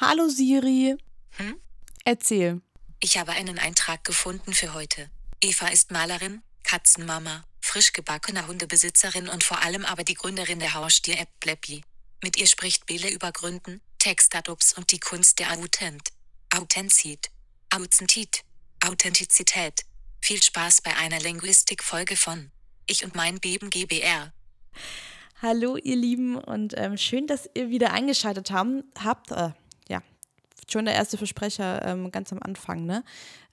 Hallo Siri. Hm? Erzähl. Ich habe einen Eintrag gefunden für heute. Eva ist Malerin, Katzenmama, frisch gebackener Hundebesitzerin und vor allem aber die Gründerin der Haustier-App Bleppy. Mit ihr spricht Bele über Gründen, Textadubs und die Kunst der Authent. Authentizität. Authentizität. Authentizität. Viel Spaß bei einer Linguistik-Folge von Ich und mein Beben GBR. Hallo ihr Lieben und ähm, schön, dass ihr wieder eingeschaltet haben, habt. Äh, schon der erste Versprecher ähm, ganz am Anfang. Ne?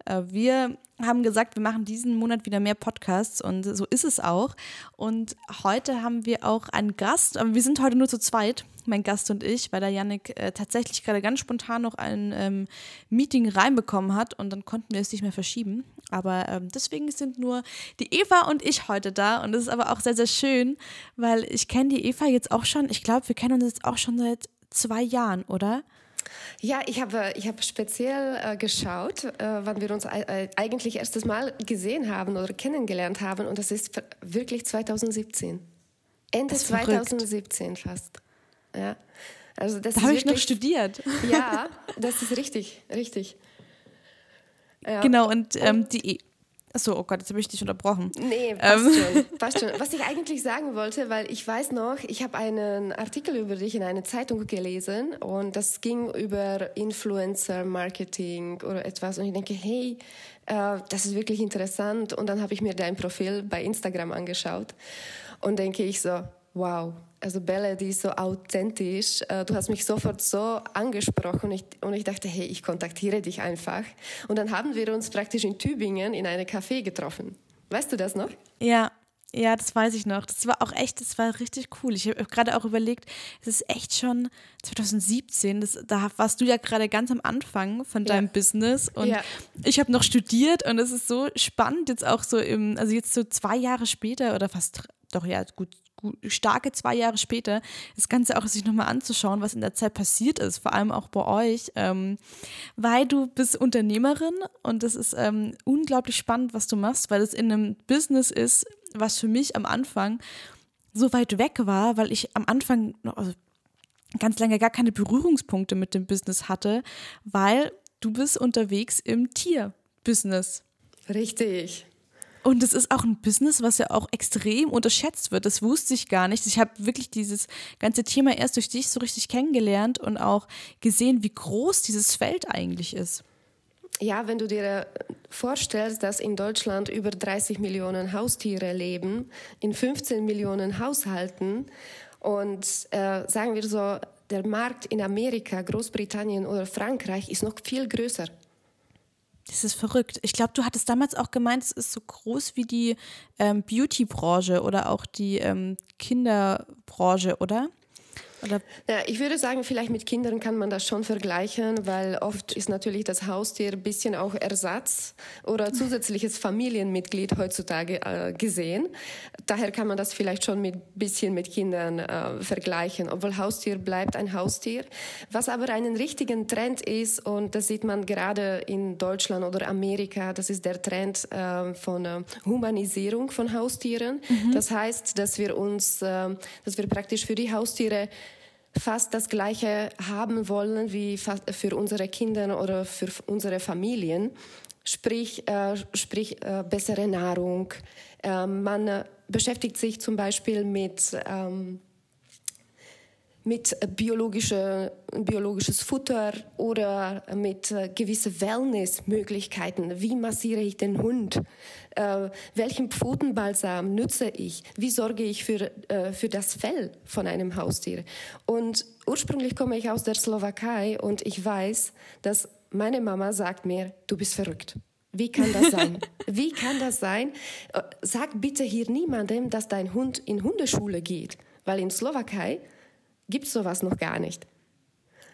Äh, wir haben gesagt, wir machen diesen Monat wieder mehr Podcasts und so ist es auch. Und heute haben wir auch einen Gast, aber wir sind heute nur zu zweit, mein Gast und ich, weil der Yannick äh, tatsächlich gerade ganz spontan noch ein ähm, Meeting reinbekommen hat und dann konnten wir es nicht mehr verschieben. Aber ähm, deswegen sind nur die Eva und ich heute da und das ist aber auch sehr, sehr schön, weil ich kenne die Eva jetzt auch schon, ich glaube, wir kennen uns jetzt auch schon seit zwei Jahren, oder? Ja, ich habe, ich habe speziell äh, geschaut, äh, wann wir uns äh, eigentlich erstes Mal gesehen haben oder kennengelernt haben und das ist wirklich 2017. Ende 2017 fast. Ja. Also das da habe ich noch studiert. Ja, das ist richtig, richtig. Ja. Genau, und ähm, die Achso, oh Gott, jetzt habe ich dich unterbrochen. Nee, passt ähm. schon, passt schon. Was ich eigentlich sagen wollte, weil ich weiß noch, ich habe einen Artikel über dich in einer Zeitung gelesen und das ging über Influencer-Marketing oder etwas und ich denke, hey, äh, das ist wirklich interessant und dann habe ich mir dein Profil bei Instagram angeschaut und denke ich so, wow, also Belle, die ist so authentisch. Äh, du hast mich sofort so angesprochen und ich, und ich dachte, hey, ich kontaktiere dich einfach. Und dann haben wir uns praktisch in Tübingen in einem Café getroffen. Weißt du das noch? Ja, ja, das weiß ich noch. Das war auch echt, das war richtig cool. Ich habe gerade auch überlegt, es ist echt schon 2017, das, da warst du ja gerade ganz am Anfang von deinem ja. Business und ja. ich habe noch studiert und es ist so spannend jetzt auch so im, also jetzt so zwei Jahre später oder fast, doch ja, gut, starke zwei Jahre später das Ganze auch sich nochmal anzuschauen, was in der Zeit passiert ist, vor allem auch bei euch, ähm, weil du bist Unternehmerin und das ist ähm, unglaublich spannend, was du machst, weil es in einem Business ist, was für mich am Anfang so weit weg war, weil ich am Anfang noch, also ganz lange gar keine Berührungspunkte mit dem Business hatte, weil du bist unterwegs im Tierbusiness. Richtig. Und es ist auch ein Business, was ja auch extrem unterschätzt wird. Das wusste ich gar nicht. Ich habe wirklich dieses ganze Thema erst durch dich so richtig kennengelernt und auch gesehen, wie groß dieses Feld eigentlich ist. Ja, wenn du dir vorstellst, dass in Deutschland über 30 Millionen Haustiere leben, in 15 Millionen Haushalten und äh, sagen wir so, der Markt in Amerika, Großbritannien oder Frankreich ist noch viel größer. Das ist verrückt. Ich glaube, du hattest damals auch gemeint, es ist so groß wie die ähm, Beauty-Branche oder auch die ähm, Kinderbranche, oder? Oder? Ja, ich würde sagen, vielleicht mit Kindern kann man das schon vergleichen, weil oft ist natürlich das Haustier ein bisschen auch Ersatz oder zusätzliches Familienmitglied heutzutage äh, gesehen. Daher kann man das vielleicht schon mit bisschen mit Kindern äh, vergleichen, obwohl Haustier bleibt ein Haustier. Was aber einen richtigen Trend ist und das sieht man gerade in Deutschland oder Amerika, das ist der Trend äh, von äh, Humanisierung von Haustieren. Mhm. Das heißt, dass wir uns, äh, dass wir praktisch für die Haustiere fast das Gleiche haben wollen wie für unsere Kinder oder für unsere Familien. Sprich, äh, sprich äh, bessere Nahrung. Äh, man beschäftigt sich zum Beispiel mit ähm, mit biologische, biologisches Futter oder mit äh, gewissen Wellnessmöglichkeiten. Wie massiere ich den Hund? Äh, welchen Pfotenbalsam nutze ich? Wie sorge ich für, äh, für das Fell von einem Haustier? Und ursprünglich komme ich aus der Slowakei und ich weiß, dass meine Mama sagt mir, du bist verrückt. Wie kann das sein? Wie kann das sein? Äh, sag bitte hier niemandem, dass dein Hund in Hundeschule geht, weil in Slowakei gibt es sowas noch gar nicht.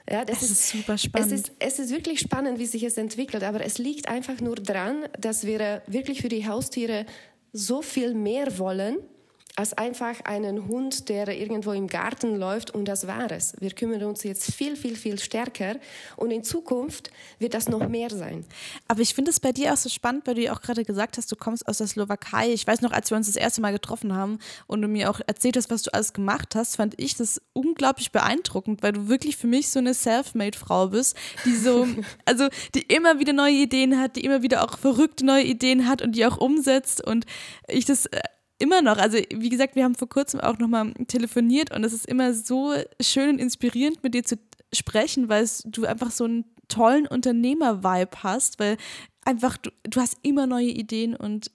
Ja, das, das ist, ist, super spannend. Es ist, es ist wirklich spannend, wie sich es entwickelt, aber es liegt einfach nur daran, dass wir wirklich für die Haustiere so viel mehr wollen, als einfach einen Hund, der irgendwo im Garten läuft und das war es. Wir kümmern uns jetzt viel, viel, viel stärker und in Zukunft wird das noch mehr sein. Aber ich finde es bei dir auch so spannend, weil du ja auch gerade gesagt hast, du kommst aus der Slowakei. Ich weiß noch, als wir uns das erste Mal getroffen haben und du mir auch erzählt hast, was du alles gemacht hast, fand ich das unglaublich beeindruckend, weil du wirklich für mich so eine Self-Made-Frau bist, die so, also die immer wieder neue Ideen hat, die immer wieder auch verrückte neue Ideen hat und die auch umsetzt und ich das äh, immer noch, also wie gesagt, wir haben vor kurzem auch nochmal telefoniert und es ist immer so schön und inspirierend mit dir zu sprechen, weil du einfach so einen tollen Unternehmer-Vibe hast, weil einfach du, du hast immer neue Ideen und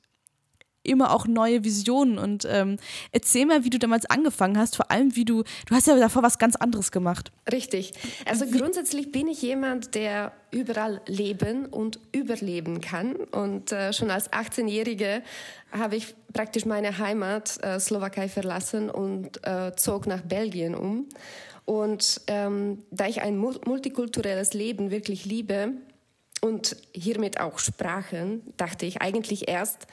immer auch neue Visionen und ähm, erzähl mal, wie du damals angefangen hast, vor allem wie du, du hast ja davor was ganz anderes gemacht. Richtig. Also grundsätzlich bin ich jemand, der überall leben und überleben kann und äh, schon als 18-Jährige habe ich praktisch meine Heimat äh, Slowakei verlassen und äh, zog nach Belgien um. Und ähm, da ich ein multikulturelles Leben wirklich liebe und hiermit auch Sprachen, dachte ich eigentlich erst,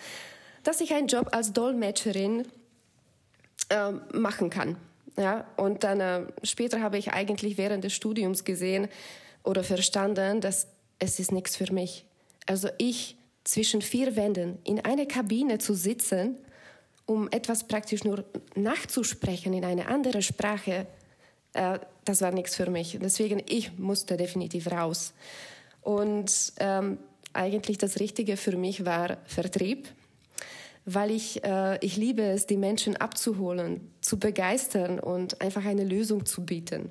dass ich einen Job als Dolmetscherin äh, machen kann. Ja, und dann äh, später habe ich eigentlich während des Studiums gesehen oder verstanden, dass es ist nichts für mich. Also ich zwischen vier Wänden in einer Kabine zu sitzen, um etwas praktisch nur nachzusprechen in eine andere Sprache, äh, das war nichts für mich. Deswegen ich musste definitiv raus. Und ähm, eigentlich das Richtige für mich war Vertrieb weil ich, äh, ich liebe es, die Menschen abzuholen, zu begeistern und einfach eine Lösung zu bieten.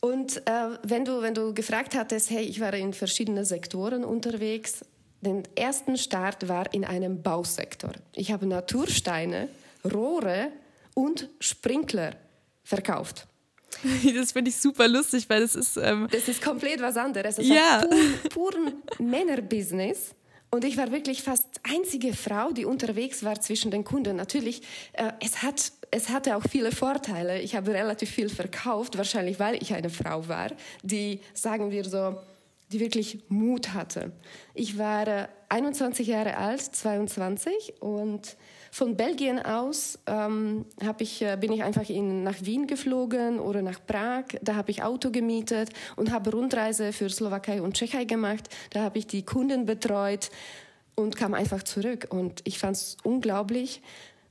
Und äh, wenn, du, wenn du gefragt hattest, hey, ich war in verschiedenen Sektoren unterwegs, der ersten Start war in einem Bausektor. Ich habe Natursteine, Rohre und Sprinkler verkauft. Das finde ich super lustig, weil das ist. Ähm das ist komplett was anderes. Das ja. ist pur, pur Männerbusiness. Und ich war wirklich fast einzige Frau, die unterwegs war zwischen den Kunden. Natürlich, äh, es, hat, es hatte auch viele Vorteile. Ich habe relativ viel verkauft, wahrscheinlich weil ich eine Frau war, die, sagen wir so, die wirklich Mut hatte. Ich war äh, 21 Jahre alt, 22 und von Belgien aus ähm, ich, äh, bin ich einfach in, nach Wien geflogen oder nach Prag. Da habe ich Auto gemietet und habe Rundreise für Slowakei und Tschechei gemacht. Da habe ich die Kunden betreut und kam einfach zurück. Und ich fand es unglaublich,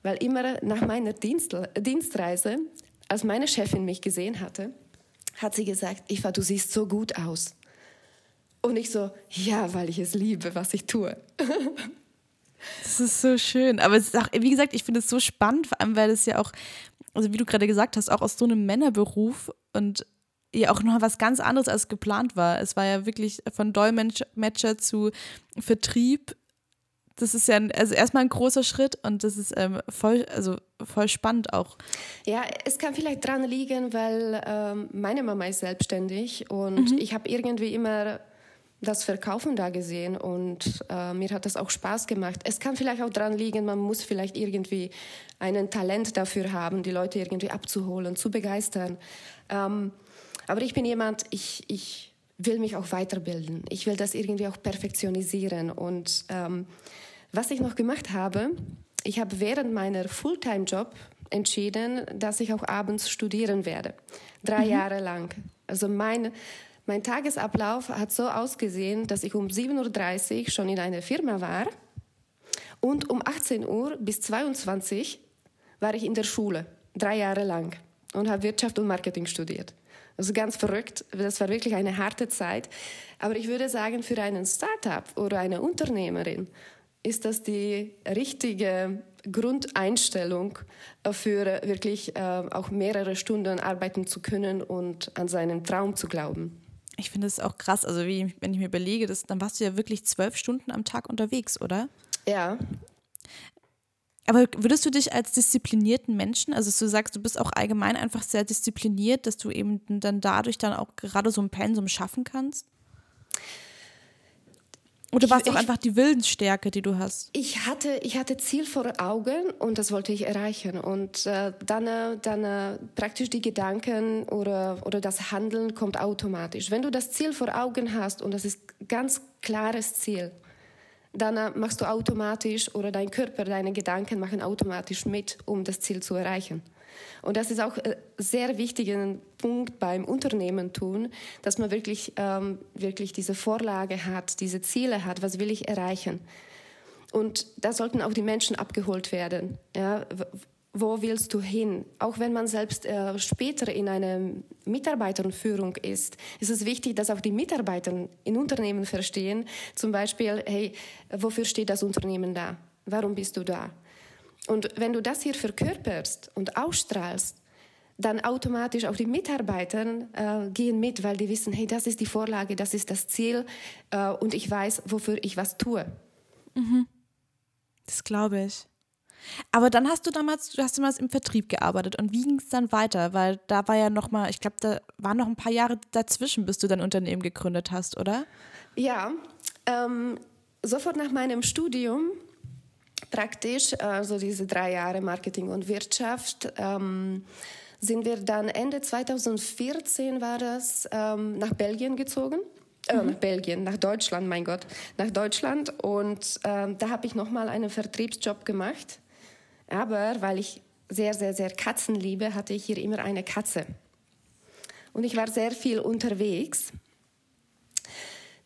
weil immer nach meiner Dienst, Dienstreise, als meine Chefin mich gesehen hatte, hat sie gesagt, Eva, du siehst so gut aus. Und ich so, ja, weil ich es liebe, was ich tue. Das ist so schön. Aber es ist auch, wie gesagt, ich finde es so spannend, vor allem, weil es ja auch, also wie du gerade gesagt hast, auch aus so einem Männerberuf und ja auch noch was ganz anderes als geplant war. Es war ja wirklich von Dolmetscher zu Vertrieb. Das ist ja ein, also erstmal ein großer Schritt und das ist ähm, voll, also voll spannend auch. Ja, es kann vielleicht dran liegen, weil ähm, meine Mama ist selbstständig und mhm. ich habe irgendwie immer das Verkaufen da gesehen und äh, mir hat das auch Spaß gemacht. Es kann vielleicht auch daran liegen, man muss vielleicht irgendwie einen Talent dafür haben, die Leute irgendwie abzuholen, zu begeistern. Ähm, aber ich bin jemand, ich, ich will mich auch weiterbilden. Ich will das irgendwie auch perfektionisieren. Und ähm, was ich noch gemacht habe, ich habe während meiner Fulltime-Job entschieden, dass ich auch abends studieren werde. Drei mhm. Jahre lang. Also mein mein Tagesablauf hat so ausgesehen, dass ich um 7.30 Uhr schon in einer Firma war und um 18 Uhr bis 22 Uhr war ich in der Schule, drei Jahre lang und habe Wirtschaft und Marketing studiert. Also ganz verrückt, das war wirklich eine harte Zeit. Aber ich würde sagen, für einen Startup oder eine Unternehmerin ist das die richtige Grundeinstellung für wirklich äh, auch mehrere Stunden arbeiten zu können und an seinen Traum zu glauben ich finde es auch krass, also wie, wenn ich mir überlege, das, dann warst du ja wirklich zwölf Stunden am Tag unterwegs, oder? Ja. Aber würdest du dich als disziplinierten Menschen, also du sagst, du bist auch allgemein einfach sehr diszipliniert, dass du eben dann dadurch dann auch gerade so ein Pensum schaffen kannst? Oder war es auch einfach die Willensstärke, die du hast? Ich hatte, ich hatte Ziel vor Augen und das wollte ich erreichen. Und äh, dann, äh, dann äh, praktisch die Gedanken oder, oder das Handeln kommt automatisch. Wenn du das Ziel vor Augen hast und das ist ganz klares Ziel, dann äh, machst du automatisch oder dein Körper, deine Gedanken machen automatisch mit, um das Ziel zu erreichen. Und das ist auch ein äh, sehr wichtiger Punkt beim Unternehmen tun, dass man wirklich, ähm, wirklich diese Vorlage hat, diese Ziele hat, was will ich erreichen. Und da sollten auch die Menschen abgeholt werden. Ja, wo willst du hin? Auch wenn man selbst äh, später in einer Mitarbeiterführung ist, ist es wichtig, dass auch die Mitarbeiter in Unternehmen verstehen, zum Beispiel, hey, wofür steht das Unternehmen da? Warum bist du da? Und wenn du das hier verkörperst und ausstrahlst, dann automatisch auch die Mitarbeiter äh, gehen mit, weil die wissen, hey, das ist die Vorlage, das ist das Ziel äh, und ich weiß, wofür ich was tue. Mhm. Das glaube ich. Aber dann hast du damals, du hast damals im Vertrieb gearbeitet und wie ging es dann weiter? Weil da war ja noch mal, ich glaube, da waren noch ein paar Jahre dazwischen, bis du dein Unternehmen gegründet hast, oder? Ja, ähm, sofort nach meinem Studium praktisch, also diese drei Jahre Marketing und Wirtschaft, ähm, sind wir dann Ende 2014 war das ähm, nach Belgien gezogen. Äh, mhm. nach Belgien, nach Deutschland, mein Gott, nach Deutschland. Und ähm, da habe ich nochmal einen Vertriebsjob gemacht aber weil ich sehr, sehr, sehr Katzen liebe, hatte ich hier immer eine Katze. Und ich war sehr viel unterwegs.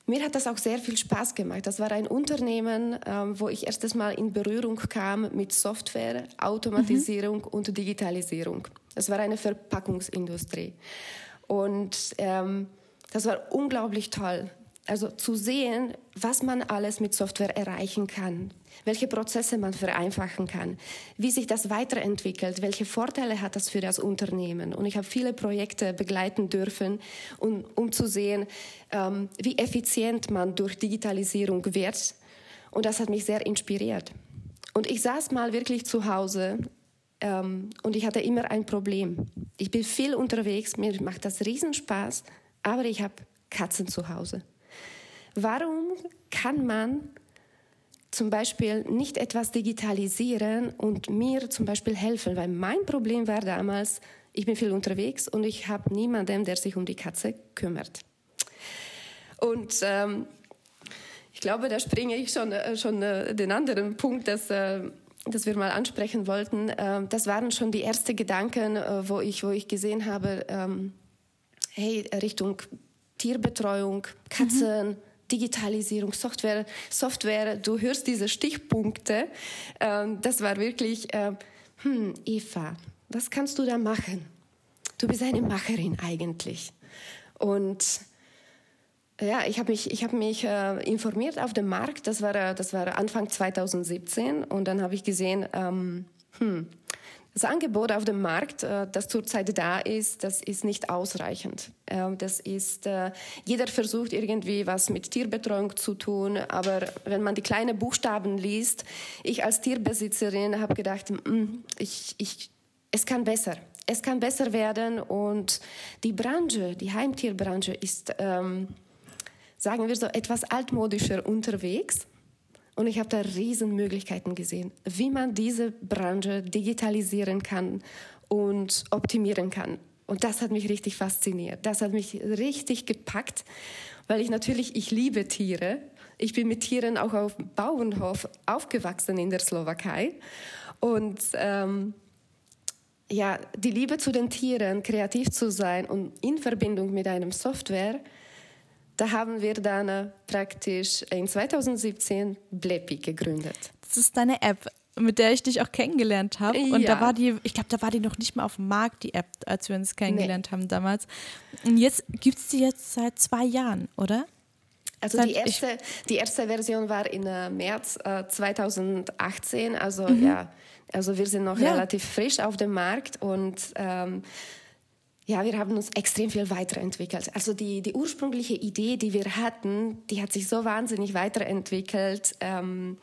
Mir hat das auch sehr viel Spaß gemacht. Das war ein Unternehmen, ähm, wo ich erstes Mal in Berührung kam mit Software, Automatisierung mhm. und Digitalisierung. Das war eine Verpackungsindustrie. Und ähm, das war unglaublich toll. Also zu sehen, was man alles mit Software erreichen kann, welche Prozesse man vereinfachen kann, wie sich das weiterentwickelt, welche Vorteile hat das für das Unternehmen. Und ich habe viele Projekte begleiten dürfen, um, um zu sehen, ähm, wie effizient man durch Digitalisierung wird. Und das hat mich sehr inspiriert. Und ich saß mal wirklich zu Hause ähm, und ich hatte immer ein Problem. Ich bin viel unterwegs, mir macht das Riesenspaß, aber ich habe Katzen zu Hause. Warum kann man zum Beispiel nicht etwas digitalisieren und mir zum Beispiel helfen? Weil mein Problem war damals, ich bin viel unterwegs und ich habe niemanden, der sich um die Katze kümmert. Und ähm, ich glaube, da springe ich schon, äh, schon äh, den anderen Punkt, dass, äh, dass wir mal ansprechen wollten. Äh, das waren schon die ersten Gedanken, äh, wo, ich, wo ich gesehen habe, ähm, hey, Richtung Tierbetreuung, Katzen, mhm. Digitalisierung, Software, Software, du hörst diese Stichpunkte. Ähm, das war wirklich, äh, hm, Eva, was kannst du da machen? Du bist eine Macherin eigentlich. Und ja, ich habe mich, ich hab mich äh, informiert auf dem Markt. Das war, äh, das war Anfang 2017 und dann habe ich gesehen, ähm, hm, das Angebot auf dem Markt, äh, das zurzeit da ist, das ist nicht ausreichend. Ähm, das ist, äh, jeder versucht irgendwie was mit Tierbetreuung zu tun, aber wenn man die kleinen Buchstaben liest, ich als Tierbesitzerin habe gedacht, mm, ich, ich, es kann besser. Es kann besser werden und die Branche, die Heimtierbranche ist, ähm, sagen wir so, etwas altmodischer unterwegs. Und ich habe da riesen Möglichkeiten gesehen, wie man diese Branche digitalisieren kann und optimieren kann. Und das hat mich richtig fasziniert. Das hat mich richtig gepackt, weil ich natürlich, ich liebe Tiere. Ich bin mit Tieren auch auf Bauernhof aufgewachsen in der Slowakei. Und ähm, ja, die Liebe zu den Tieren, kreativ zu sein und in Verbindung mit einem Software, da haben wir dann praktisch in 2017 Blepi gegründet. Das ist deine App, mit der ich dich auch kennengelernt habe. Und ja. da war die, ich glaube, da war die noch nicht mal auf dem Markt, die App, als wir uns kennengelernt nee. haben damals. Und jetzt gibt es die jetzt seit zwei Jahren, oder? Also die erste, die erste Version war im äh, März äh, 2018, also mhm. ja, also wir sind noch ja. relativ frisch auf dem Markt und ähm, ja, wir haben uns extrem viel weiterentwickelt. Also die, die ursprüngliche Idee, die wir hatten, die hat sich so wahnsinnig weiterentwickelt. Ähm,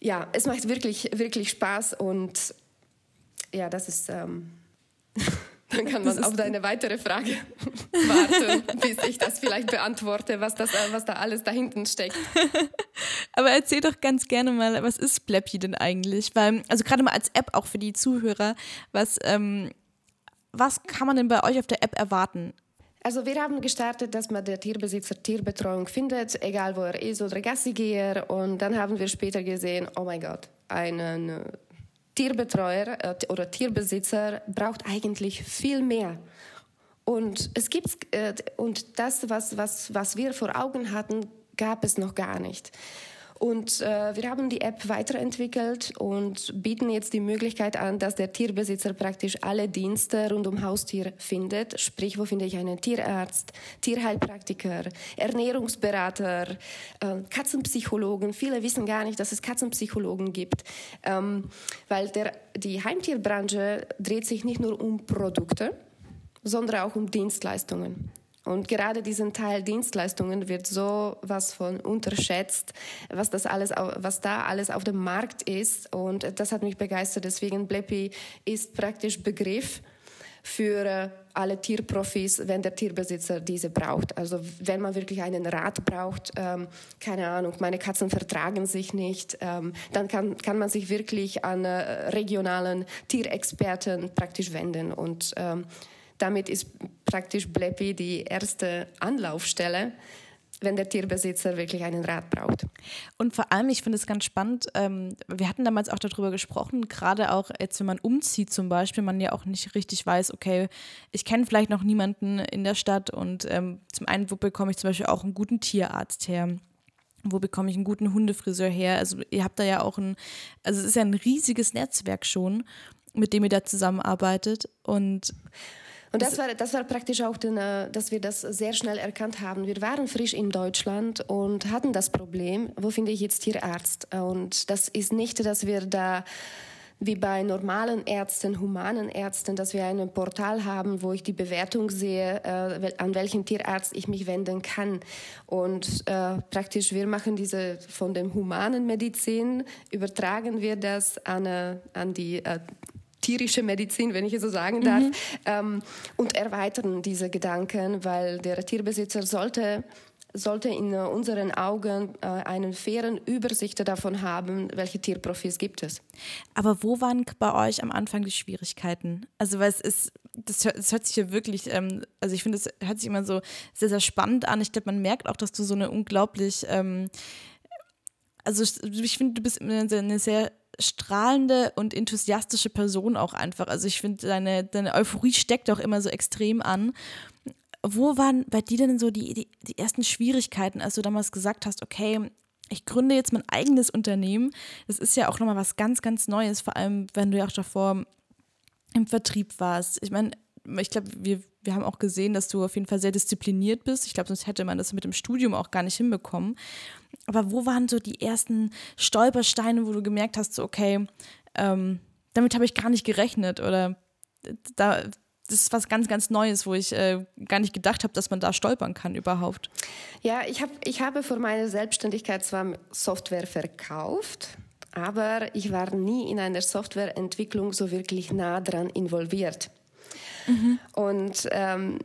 ja, es macht wirklich, wirklich Spaß und ja, das ist. Ähm, dann kann man auf deine weitere Frage warten, bis ich das vielleicht beantworte, was, das, was da alles da hinten steckt. Aber erzähl doch ganz gerne mal, was ist Blappy denn eigentlich? Weil, also gerade mal als App auch für die Zuhörer, was, ähm, was kann man denn bei euch auf der App erwarten? Also wir haben gestartet, dass man der Tierbesitzer Tierbetreuung findet, egal wo er ist oder Gassigeher. Und dann haben wir später gesehen, oh mein Gott, einen äh, Tierbetreuer äh, oder Tierbesitzer braucht eigentlich viel mehr. Und es gibt äh, und das, was, was, was wir vor Augen hatten, gab es noch gar nicht. Und äh, wir haben die App weiterentwickelt und bieten jetzt die Möglichkeit an, dass der Tierbesitzer praktisch alle Dienste rund um Haustier findet. Sprich, wo finde ich einen Tierarzt, Tierheilpraktiker, Ernährungsberater, äh, Katzenpsychologen. Viele wissen gar nicht, dass es Katzenpsychologen gibt, ähm, weil der, die Heimtierbranche dreht sich nicht nur um Produkte, sondern auch um Dienstleistungen. Und gerade diesen Teil Dienstleistungen wird so was von unterschätzt, was das alles, was da alles auf dem Markt ist. Und das hat mich begeistert. Deswegen Bleppi ist praktisch Begriff für äh, alle Tierprofis, wenn der Tierbesitzer diese braucht. Also wenn man wirklich einen Rat braucht, ähm, keine Ahnung, meine Katzen vertragen sich nicht, ähm, dann kann, kann man sich wirklich an äh, regionalen Tierexperten praktisch wenden und ähm, damit ist praktisch Bleppi die erste Anlaufstelle, wenn der Tierbesitzer wirklich einen Rat braucht. Und vor allem, ich finde es ganz spannend, ähm, wir hatten damals auch darüber gesprochen, gerade auch jetzt, wenn man umzieht zum Beispiel, man ja auch nicht richtig weiß, okay, ich kenne vielleicht noch niemanden in der Stadt und ähm, zum einen, wo bekomme ich zum Beispiel auch einen guten Tierarzt her? Wo bekomme ich einen guten Hundefriseur her? Also ihr habt da ja auch ein, also es ist ja ein riesiges Netzwerk schon, mit dem ihr da zusammenarbeitet und und das war, das war praktisch auch, den, äh, dass wir das sehr schnell erkannt haben. Wir waren frisch in Deutschland und hatten das Problem, wo finde ich jetzt Tierarzt? Und das ist nicht, dass wir da wie bei normalen Ärzten, humanen Ärzten, dass wir ein Portal haben, wo ich die Bewertung sehe, äh, an welchen Tierarzt ich mich wenden kann. Und äh, praktisch, wir machen diese von dem humanen Medizin, übertragen wir das an, äh, an die äh, tierische Medizin, wenn ich es so sagen darf, mhm. ähm, und erweitern diese Gedanken, weil der Tierbesitzer sollte sollte in unseren Augen äh, einen fairen Übersicht davon haben, welche Tierprofis gibt es. Aber wo waren bei euch am Anfang die Schwierigkeiten? Also, weil es ist, das hört, das hört sich ja wirklich, ähm, also ich finde, es hört sich immer so sehr, sehr spannend an. Ich glaube, man merkt auch, dass du so eine unglaublich, ähm, also ich finde, du bist eine sehr strahlende und enthusiastische Person auch einfach. Also ich finde, deine, deine Euphorie steckt auch immer so extrem an. Wo waren bei dir denn so die, die, die ersten Schwierigkeiten, als du damals gesagt hast, okay, ich gründe jetzt mein eigenes Unternehmen. Das ist ja auch nochmal was ganz, ganz Neues, vor allem wenn du ja auch davor im Vertrieb warst. Ich meine, ich glaube, wir, wir haben auch gesehen, dass du auf jeden Fall sehr diszipliniert bist. Ich glaube, sonst hätte man das mit dem Studium auch gar nicht hinbekommen. Aber wo waren so die ersten Stolpersteine, wo du gemerkt hast, so, okay, ähm, damit habe ich gar nicht gerechnet oder da, das ist was ganz, ganz Neues, wo ich äh, gar nicht gedacht habe, dass man da stolpern kann überhaupt. Ja, ich, hab, ich habe vor meiner Selbstständigkeit zwar Software verkauft, aber ich war nie in einer Softwareentwicklung so wirklich nah dran involviert. Mhm. Und ähm,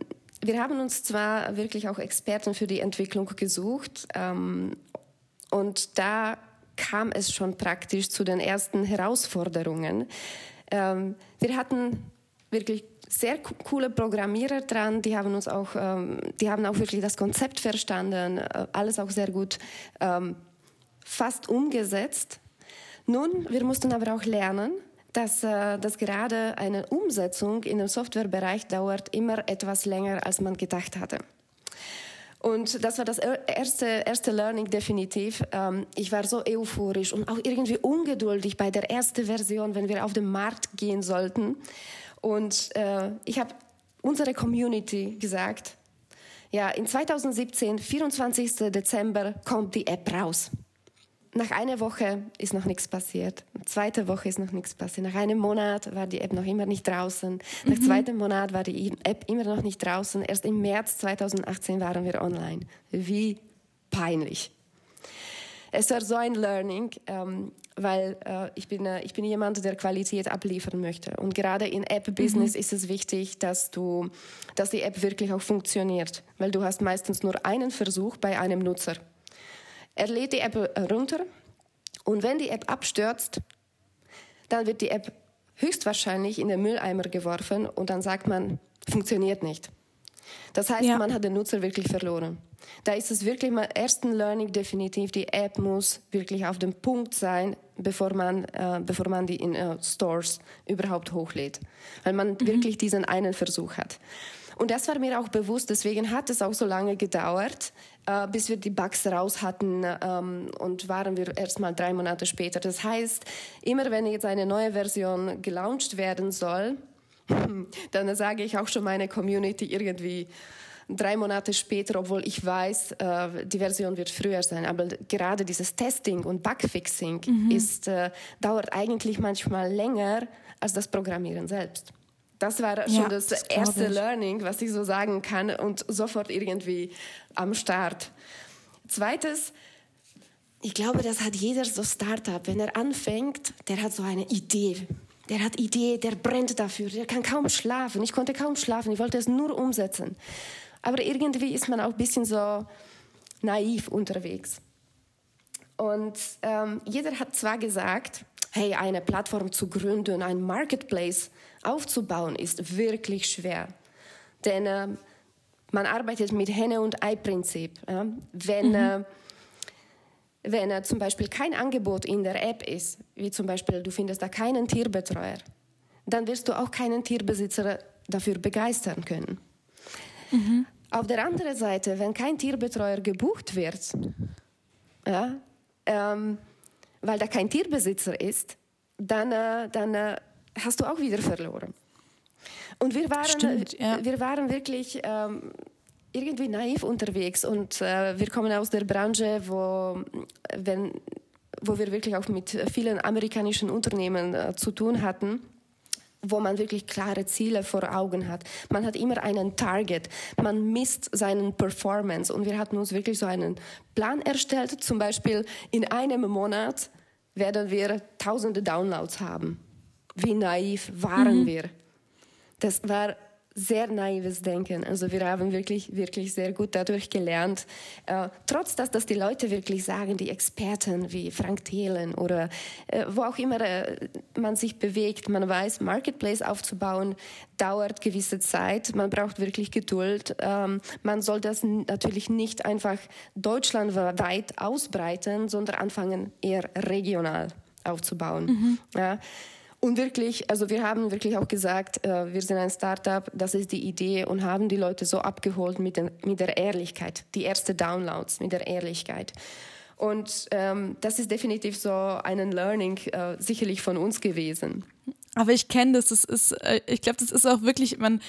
wir haben uns zwar wirklich auch Experten für die Entwicklung gesucht ähm, und da kam es schon praktisch zu den ersten Herausforderungen. Ähm, wir hatten wirklich sehr coole Programmierer dran, die haben uns auch, ähm, die haben auch wirklich das Konzept verstanden, äh, alles auch sehr gut ähm, fast umgesetzt. Nun, wir mussten aber auch lernen, dass, äh, dass gerade eine Umsetzung in dem Softwarebereich dauert immer etwas länger, als man gedacht hatte. Und das war das erste, erste Learning definitiv. Ähm, ich war so euphorisch und auch irgendwie ungeduldig bei der ersten Version, wenn wir auf den Markt gehen sollten. Und äh, ich habe unsere Community gesagt, ja, in 2017, 24. Dezember, kommt die App raus. Nach einer Woche ist noch nichts passiert. Zweite Woche ist noch nichts passiert. Nach einem Monat war die App noch immer nicht draußen. Nach mhm. zweitem Monat war die App immer noch nicht draußen. Erst im März 2018 waren wir online. Wie peinlich. Es war so ein Learning, ähm, weil äh, ich, bin, äh, ich bin jemand, der Qualität abliefern möchte. Und gerade in App-Business mhm. ist es wichtig, dass, du, dass die App wirklich auch funktioniert. Weil du hast meistens nur einen Versuch bei einem Nutzer. Er lädt die App runter und wenn die App abstürzt, dann wird die App höchstwahrscheinlich in den Mülleimer geworfen und dann sagt man, funktioniert nicht. Das heißt, ja. man hat den Nutzer wirklich verloren. Da ist es wirklich mal ersten Learning definitiv. Die App muss wirklich auf dem Punkt sein, bevor man, äh, bevor man die in äh, Stores überhaupt hochlädt, weil man mhm. wirklich diesen einen Versuch hat. Und das war mir auch bewusst, deswegen hat es auch so lange gedauert, äh, bis wir die Bugs raus hatten ähm, und waren wir erst mal drei Monate später. Das heißt, immer wenn jetzt eine neue Version gelauncht werden soll, dann sage ich auch schon meine Community irgendwie, drei Monate später, obwohl ich weiß, äh, die Version wird früher sein. Aber gerade dieses Testing und Bugfixing mhm. ist, äh, dauert eigentlich manchmal länger als das Programmieren selbst. Das war schon ja, das, das erste Learning, was ich so sagen kann und sofort irgendwie am Start. Zweites, ich glaube, das hat jeder so Startup. Wenn er anfängt, der hat so eine Idee. Der hat Idee, der brennt dafür, der kann kaum schlafen. Ich konnte kaum schlafen, ich wollte es nur umsetzen. Aber irgendwie ist man auch ein bisschen so naiv unterwegs. Und ähm, jeder hat zwar gesagt, hey, eine Plattform zu gründen, ein Marketplace aufzubauen, ist wirklich schwer. Denn äh, man arbeitet mit Henne- und Ei-Prinzip. Ja? Wenn, mhm. äh, wenn äh, zum Beispiel kein Angebot in der App ist, wie zum Beispiel du findest da keinen Tierbetreuer, dann wirst du auch keinen Tierbesitzer dafür begeistern können. Mhm. Auf der anderen Seite, wenn kein Tierbetreuer gebucht wird, ja, ähm, weil da kein Tierbesitzer ist, dann, äh, dann äh, hast du auch wieder verloren. Und wir waren, Stimmt, ja. wir waren wirklich ähm, irgendwie naiv unterwegs und äh, wir kommen aus der Branche, wo, wenn, wo wir wirklich auch mit vielen amerikanischen Unternehmen äh, zu tun hatten wo man wirklich klare Ziele vor Augen hat. Man hat immer einen Target, man misst seinen Performance und wir hatten uns wirklich so einen Plan erstellt. Zum Beispiel in einem Monat werden wir tausende Downloads haben. Wie naiv waren mhm. wir? Das war sehr naives Denken. Also wir haben wirklich, wirklich sehr gut dadurch gelernt. Äh, trotz dass das die Leute wirklich sagen, die Experten wie Frank Thelen oder äh, wo auch immer äh, man sich bewegt, man weiß, Marketplace aufzubauen dauert gewisse Zeit. Man braucht wirklich Geduld. Ähm, man soll das natürlich nicht einfach deutschlandweit ausbreiten, sondern anfangen eher regional aufzubauen. Mhm. Ja. Und wirklich, also wir haben wirklich auch gesagt, äh, wir sind ein Startup, das ist die Idee und haben die Leute so abgeholt mit, den, mit der Ehrlichkeit, die erste Downloads mit der Ehrlichkeit. Und ähm, das ist definitiv so ein Learning äh, sicherlich von uns gewesen. Aber ich kenne das, das ist, äh, ich glaube, das ist auch wirklich, man,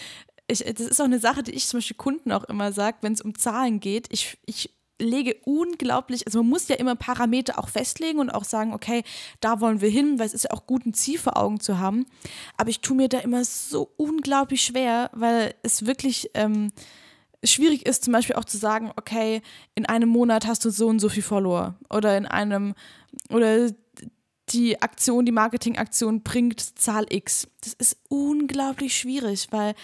ich, das ist auch eine Sache, die ich zum Beispiel Kunden auch immer sage, wenn es um Zahlen geht. Ich, ich lege unglaublich, also man muss ja immer Parameter auch festlegen und auch sagen, okay, da wollen wir hin, weil es ist ja auch gut, ein Ziel vor Augen zu haben. Aber ich tue mir da immer so unglaublich schwer, weil es wirklich ähm, schwierig ist, zum Beispiel auch zu sagen, okay, in einem Monat hast du so und so viel Follower oder in einem, oder die Aktion, die Marketingaktion bringt Zahl X. Das ist unglaublich schwierig, weil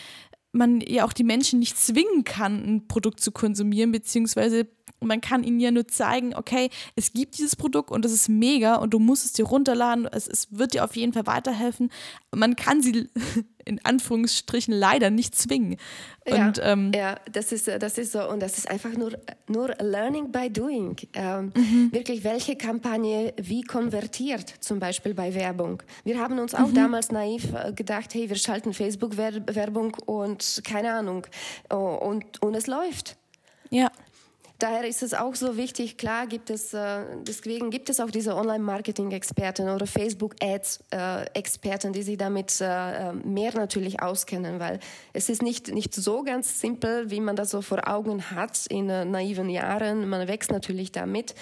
man ja auch die Menschen nicht zwingen kann, ein Produkt zu konsumieren, beziehungsweise man kann ihnen ja nur zeigen, okay, es gibt dieses Produkt und es ist mega und du musst es dir runterladen, es, es wird dir auf jeden Fall weiterhelfen. Man kann sie in Anführungsstrichen leider nicht zwingen. Und, ja, ähm, ja, das ist, das ist so und das ist einfach nur, nur Learning by Doing. Ähm, mhm. Wirklich, welche Kampagne wie konvertiert, zum Beispiel bei Werbung. Wir haben uns auch mhm. damals naiv äh, gedacht, hey, wir schalten Facebook-Werbung und keine Ahnung oh, und, und es läuft. Ja. Daher ist es auch so wichtig, klar gibt es, äh, deswegen gibt es auch diese Online-Marketing-Experten oder Facebook-Ads-Experten, die sich damit äh, äh, mehr natürlich auskennen, weil es ist nicht, nicht so ganz simpel, wie man das so vor Augen hat in äh, naiven Jahren. Man wächst natürlich damit.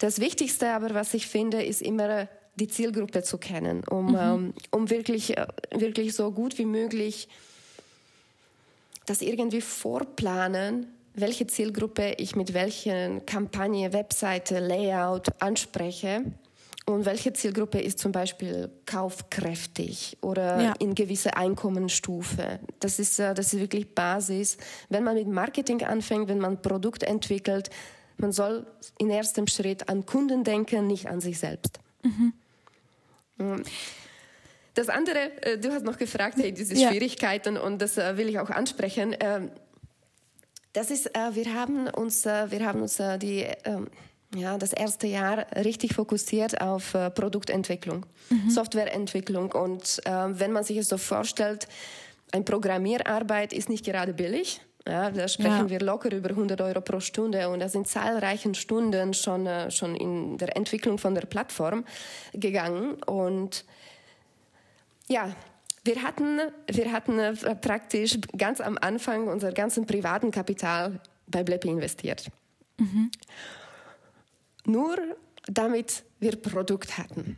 Das Wichtigste aber, was ich finde, ist immer die Zielgruppe zu kennen, um, mhm. ähm, um wirklich, wirklich so gut wie möglich das irgendwie vorplanen, welche Zielgruppe ich mit welchen Kampagne, Webseite, Layout anspreche und welche Zielgruppe ist zum Beispiel kaufkräftig oder ja. in gewisse Einkommensstufe. Das ist, äh, das ist wirklich Basis. Wenn man mit Marketing anfängt, wenn man ein Produkt entwickelt, man soll in erstem Schritt an Kunden denken, nicht an sich selbst. Mhm. Mm. Das andere, äh, du hast noch gefragt, hey, diese ja. Schwierigkeiten und das äh, will ich auch ansprechen. Ähm, Das ist, äh, wir haben uns, äh, wir haben uns äh, die, ähm, ja, das erste Jahr richtig fokussiert auf äh, Produktentwicklung, mhm. Softwareentwicklung. Und äh, wenn man sich es so vorstellt, ein Programmierarbeit ist nicht gerade billig. Ja, da sprechen ja. wir locker über 100 Euro pro Stunde und da sind zahlreiche Stunden schon, äh, schon in der Entwicklung von der Plattform gegangen. Und ja, wir hatten, wir hatten äh, praktisch ganz am Anfang unser ganzen privaten Kapital bei Blepi investiert. Mhm. Nur damit wir Produkt hatten.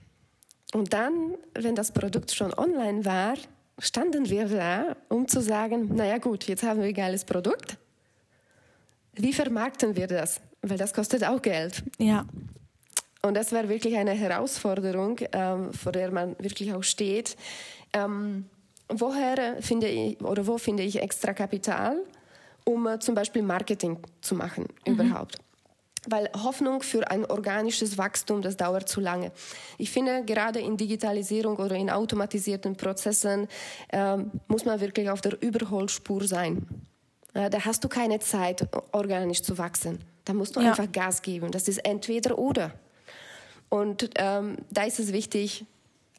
Und dann, wenn das Produkt schon online war, standen wir da, um zu sagen, naja gut, jetzt haben wir ein geiles Produkt. Wie vermarkten wir das? Weil das kostet auch Geld. Ja. Und das war wirklich eine Herausforderung, ähm, vor der man wirklich auch steht. Ähm, woher finde ich oder wo finde ich extra Kapital, um äh, zum Beispiel Marketing zu machen mhm. überhaupt? weil Hoffnung für ein organisches Wachstum, das dauert zu lange. Ich finde, gerade in Digitalisierung oder in automatisierten Prozessen äh, muss man wirklich auf der Überholspur sein. Äh, da hast du keine Zeit, organisch zu wachsen. Da musst du ja. einfach Gas geben. Das ist entweder oder. Und ähm, da ist es wichtig,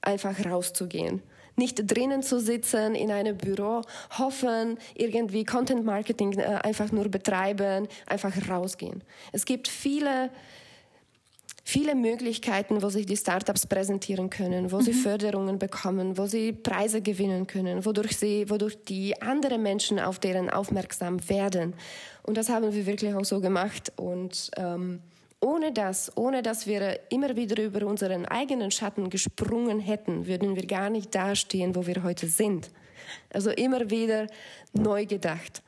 einfach rauszugehen nicht drinnen zu sitzen in einem Büro, hoffen, irgendwie Content Marketing äh, einfach nur betreiben, einfach rausgehen. Es gibt viele viele Möglichkeiten, wo sich die Startups präsentieren können, wo mhm. sie Förderungen bekommen, wo sie Preise gewinnen können, wodurch sie, wodurch die anderen Menschen auf deren aufmerksam werden. Und das haben wir wirklich auch so gemacht. Und ähm, ohne das, ohne dass wir immer wieder über unseren eigenen Schatten gesprungen hätten, würden wir gar nicht dastehen, wo wir heute sind. Also immer wieder neu gedacht.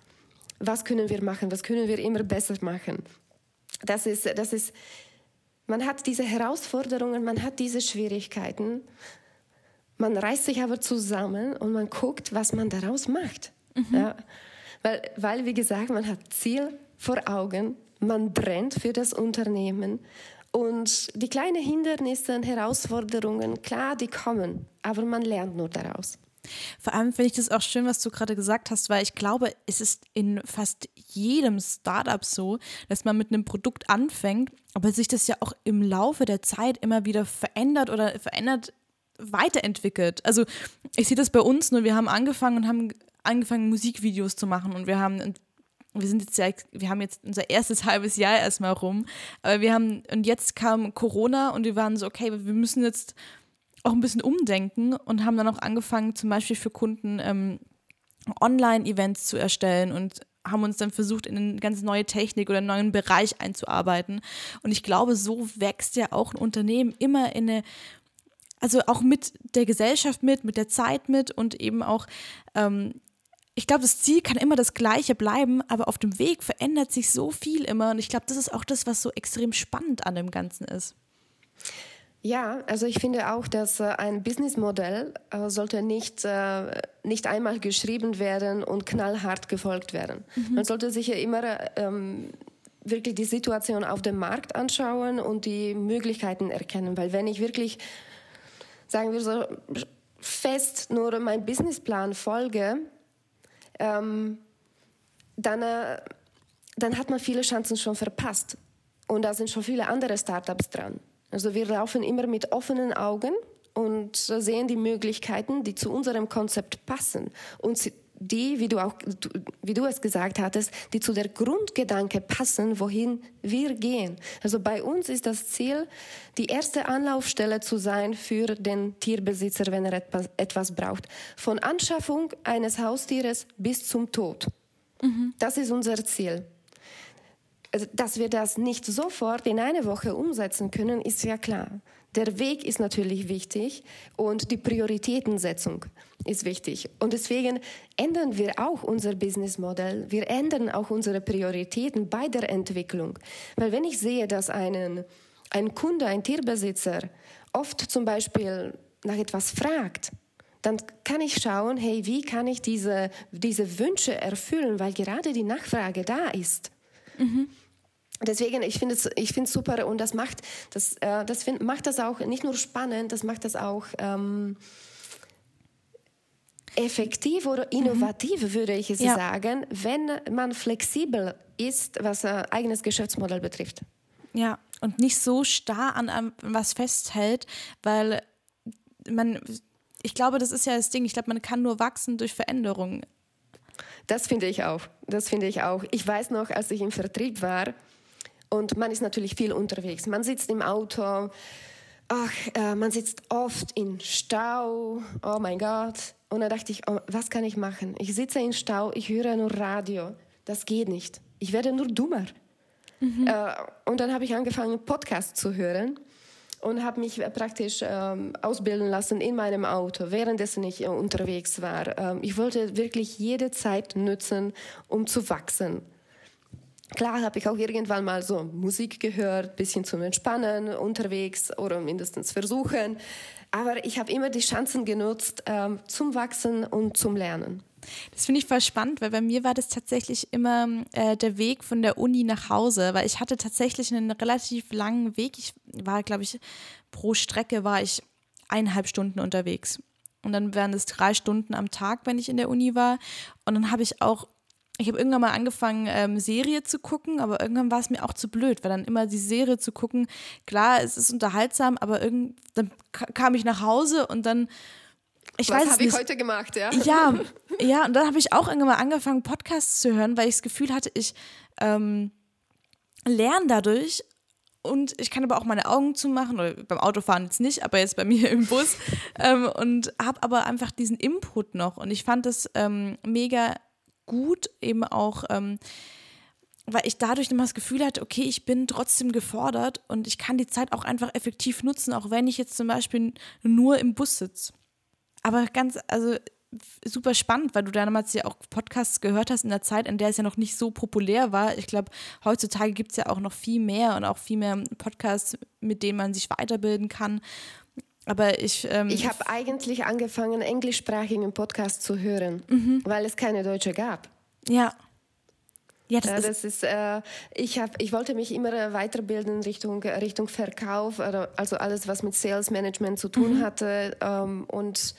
Was können wir machen? Was können wir immer besser machen? Das ist, das ist, man hat diese Herausforderungen, man hat diese Schwierigkeiten. Man reißt sich aber zusammen und man guckt, was man daraus macht. Mhm. Ja, weil, weil, wie gesagt, man hat Ziel vor Augen man brennt für das Unternehmen und die kleinen Hindernisse und Herausforderungen, klar, die kommen, aber man lernt nur daraus. Vor allem finde ich das auch schön, was du gerade gesagt hast, weil ich glaube, es ist in fast jedem Startup so, dass man mit einem Produkt anfängt, aber sich das ja auch im Laufe der Zeit immer wieder verändert oder verändert weiterentwickelt. Also ich sehe das bei uns nur, wir haben angefangen und haben angefangen Musikvideos zu machen und wir haben wir sind jetzt ja, wir haben jetzt unser erstes halbes Jahr erstmal rum, aber wir haben, und jetzt kam Corona und wir waren so, okay, wir müssen jetzt auch ein bisschen umdenken und haben dann auch angefangen, zum Beispiel für Kunden ähm, Online-Events zu erstellen und haben uns dann versucht, in eine ganz neue Technik oder einen neuen Bereich einzuarbeiten. Und ich glaube, so wächst ja auch ein Unternehmen immer in eine, also auch mit der Gesellschaft mit, mit der Zeit mit und eben auch ähm, ich glaube, das Ziel kann immer das gleiche bleiben, aber auf dem Weg verändert sich so viel immer. Und ich glaube, das ist auch das, was so extrem spannend an dem Ganzen ist. Ja, also ich finde auch, dass äh, ein Businessmodell äh, sollte nicht, äh, nicht einmal geschrieben werden und knallhart gefolgt werden. Mhm. Man sollte sich ja immer ähm, wirklich die Situation auf dem Markt anschauen und die Möglichkeiten erkennen. Weil wenn ich wirklich, sagen wir so, fest nur meinem Businessplan folge, ähm, dann, äh, dann hat man viele Chancen schon verpasst. Und da sind schon viele andere Startups dran. Also wir laufen immer mit offenen Augen und sehen die Möglichkeiten, die zu unserem Konzept passen. Und die, wie du auch, wie du es gesagt hattest, die zu der Grundgedanke passen, wohin wir gehen. Also bei uns ist das Ziel, die erste Anlaufstelle zu sein für den Tierbesitzer, wenn er etwas braucht. Von Anschaffung eines Haustieres bis zum Tod. Mhm. Das ist unser Ziel. Also, dass wir das nicht sofort in einer Woche umsetzen können, ist ja klar. Der Weg ist natürlich wichtig und die Prioritätensetzung ist wichtig. Und deswegen ändern wir auch unser Businessmodell. Wir ändern auch unsere Prioritäten bei der Entwicklung. Weil wenn ich sehe, dass einen, ein Kunde, ein Tierbesitzer oft zum Beispiel nach etwas fragt, dann kann ich schauen, hey, wie kann ich diese, diese Wünsche erfüllen, weil gerade die Nachfrage da ist. Mhm. Deswegen, ich finde es ich finde super und das macht das, äh, das find, macht das auch nicht nur spannend, das macht das auch ähm, effektiv oder innovativ, mhm. würde ich es ja. sagen, wenn man flexibel ist, was ein eigenes Geschäftsmodell betrifft. Ja, und nicht so starr an was festhält, weil man, ich glaube, das ist ja das Ding, ich glaube, man kann nur wachsen durch Veränderungen. Das finde ich auch. Das finde ich auch. Ich weiß noch, als ich im Vertrieb war und man ist natürlich viel unterwegs. Man sitzt im Auto, ach, äh, man sitzt oft in Stau. Oh mein Gott. Und dann dachte ich, oh, was kann ich machen? Ich sitze im Stau, ich höre nur Radio. Das geht nicht. Ich werde nur dummer. Mhm. Äh, und dann habe ich angefangen, Podcasts zu hören und habe mich praktisch ähm, ausbilden lassen in meinem Auto, währenddessen ich äh, unterwegs war. Ähm, ich wollte wirklich jede Zeit nutzen, um zu wachsen. Klar habe ich auch irgendwann mal so Musik gehört, bisschen zum Entspannen unterwegs oder mindestens versuchen. Aber ich habe immer die Chancen genutzt ähm, zum Wachsen und zum Lernen. Das finde ich voll spannend, weil bei mir war das tatsächlich immer äh, der Weg von der Uni nach Hause, weil ich hatte tatsächlich einen relativ langen Weg. Ich war, glaube ich, pro Strecke war ich eineinhalb Stunden unterwegs. Und dann wären es drei Stunden am Tag, wenn ich in der Uni war. Und dann habe ich auch ich habe irgendwann mal angefangen, ähm, Serie zu gucken, aber irgendwann war es mir auch zu blöd, weil dann immer die Serie zu gucken, klar, es ist unterhaltsam, aber irgend, dann kam ich nach Hause und dann ich Was habe ich heute gemacht, ja? Ja, ja und dann habe ich auch irgendwann mal angefangen, Podcasts zu hören, weil ich das Gefühl hatte, ich ähm, lerne dadurch und ich kann aber auch meine Augen zumachen, oder beim Autofahren jetzt nicht, aber jetzt bei mir im Bus ähm, und habe aber einfach diesen Input noch und ich fand das ähm, mega gut, eben auch ähm, weil ich dadurch immer das Gefühl hatte, okay, ich bin trotzdem gefordert und ich kann die Zeit auch einfach effektiv nutzen, auch wenn ich jetzt zum Beispiel nur im Bus sitze. Aber ganz, also super spannend, weil du damals ja auch Podcasts gehört hast in der Zeit, in der es ja noch nicht so populär war. Ich glaube, heutzutage gibt es ja auch noch viel mehr und auch viel mehr Podcasts, mit denen man sich weiterbilden kann. Aber ich. Ähm, ich habe eigentlich angefangen, englischsprachigen Podcast zu hören, mhm. weil es keine Deutsche gab. Ja. Ja, das, das ist, ist äh, ich, hab, ich wollte mich immer weiterbilden Richtung, Richtung Verkauf, also alles, was mit Sales Management zu tun mhm. hatte. Ähm, und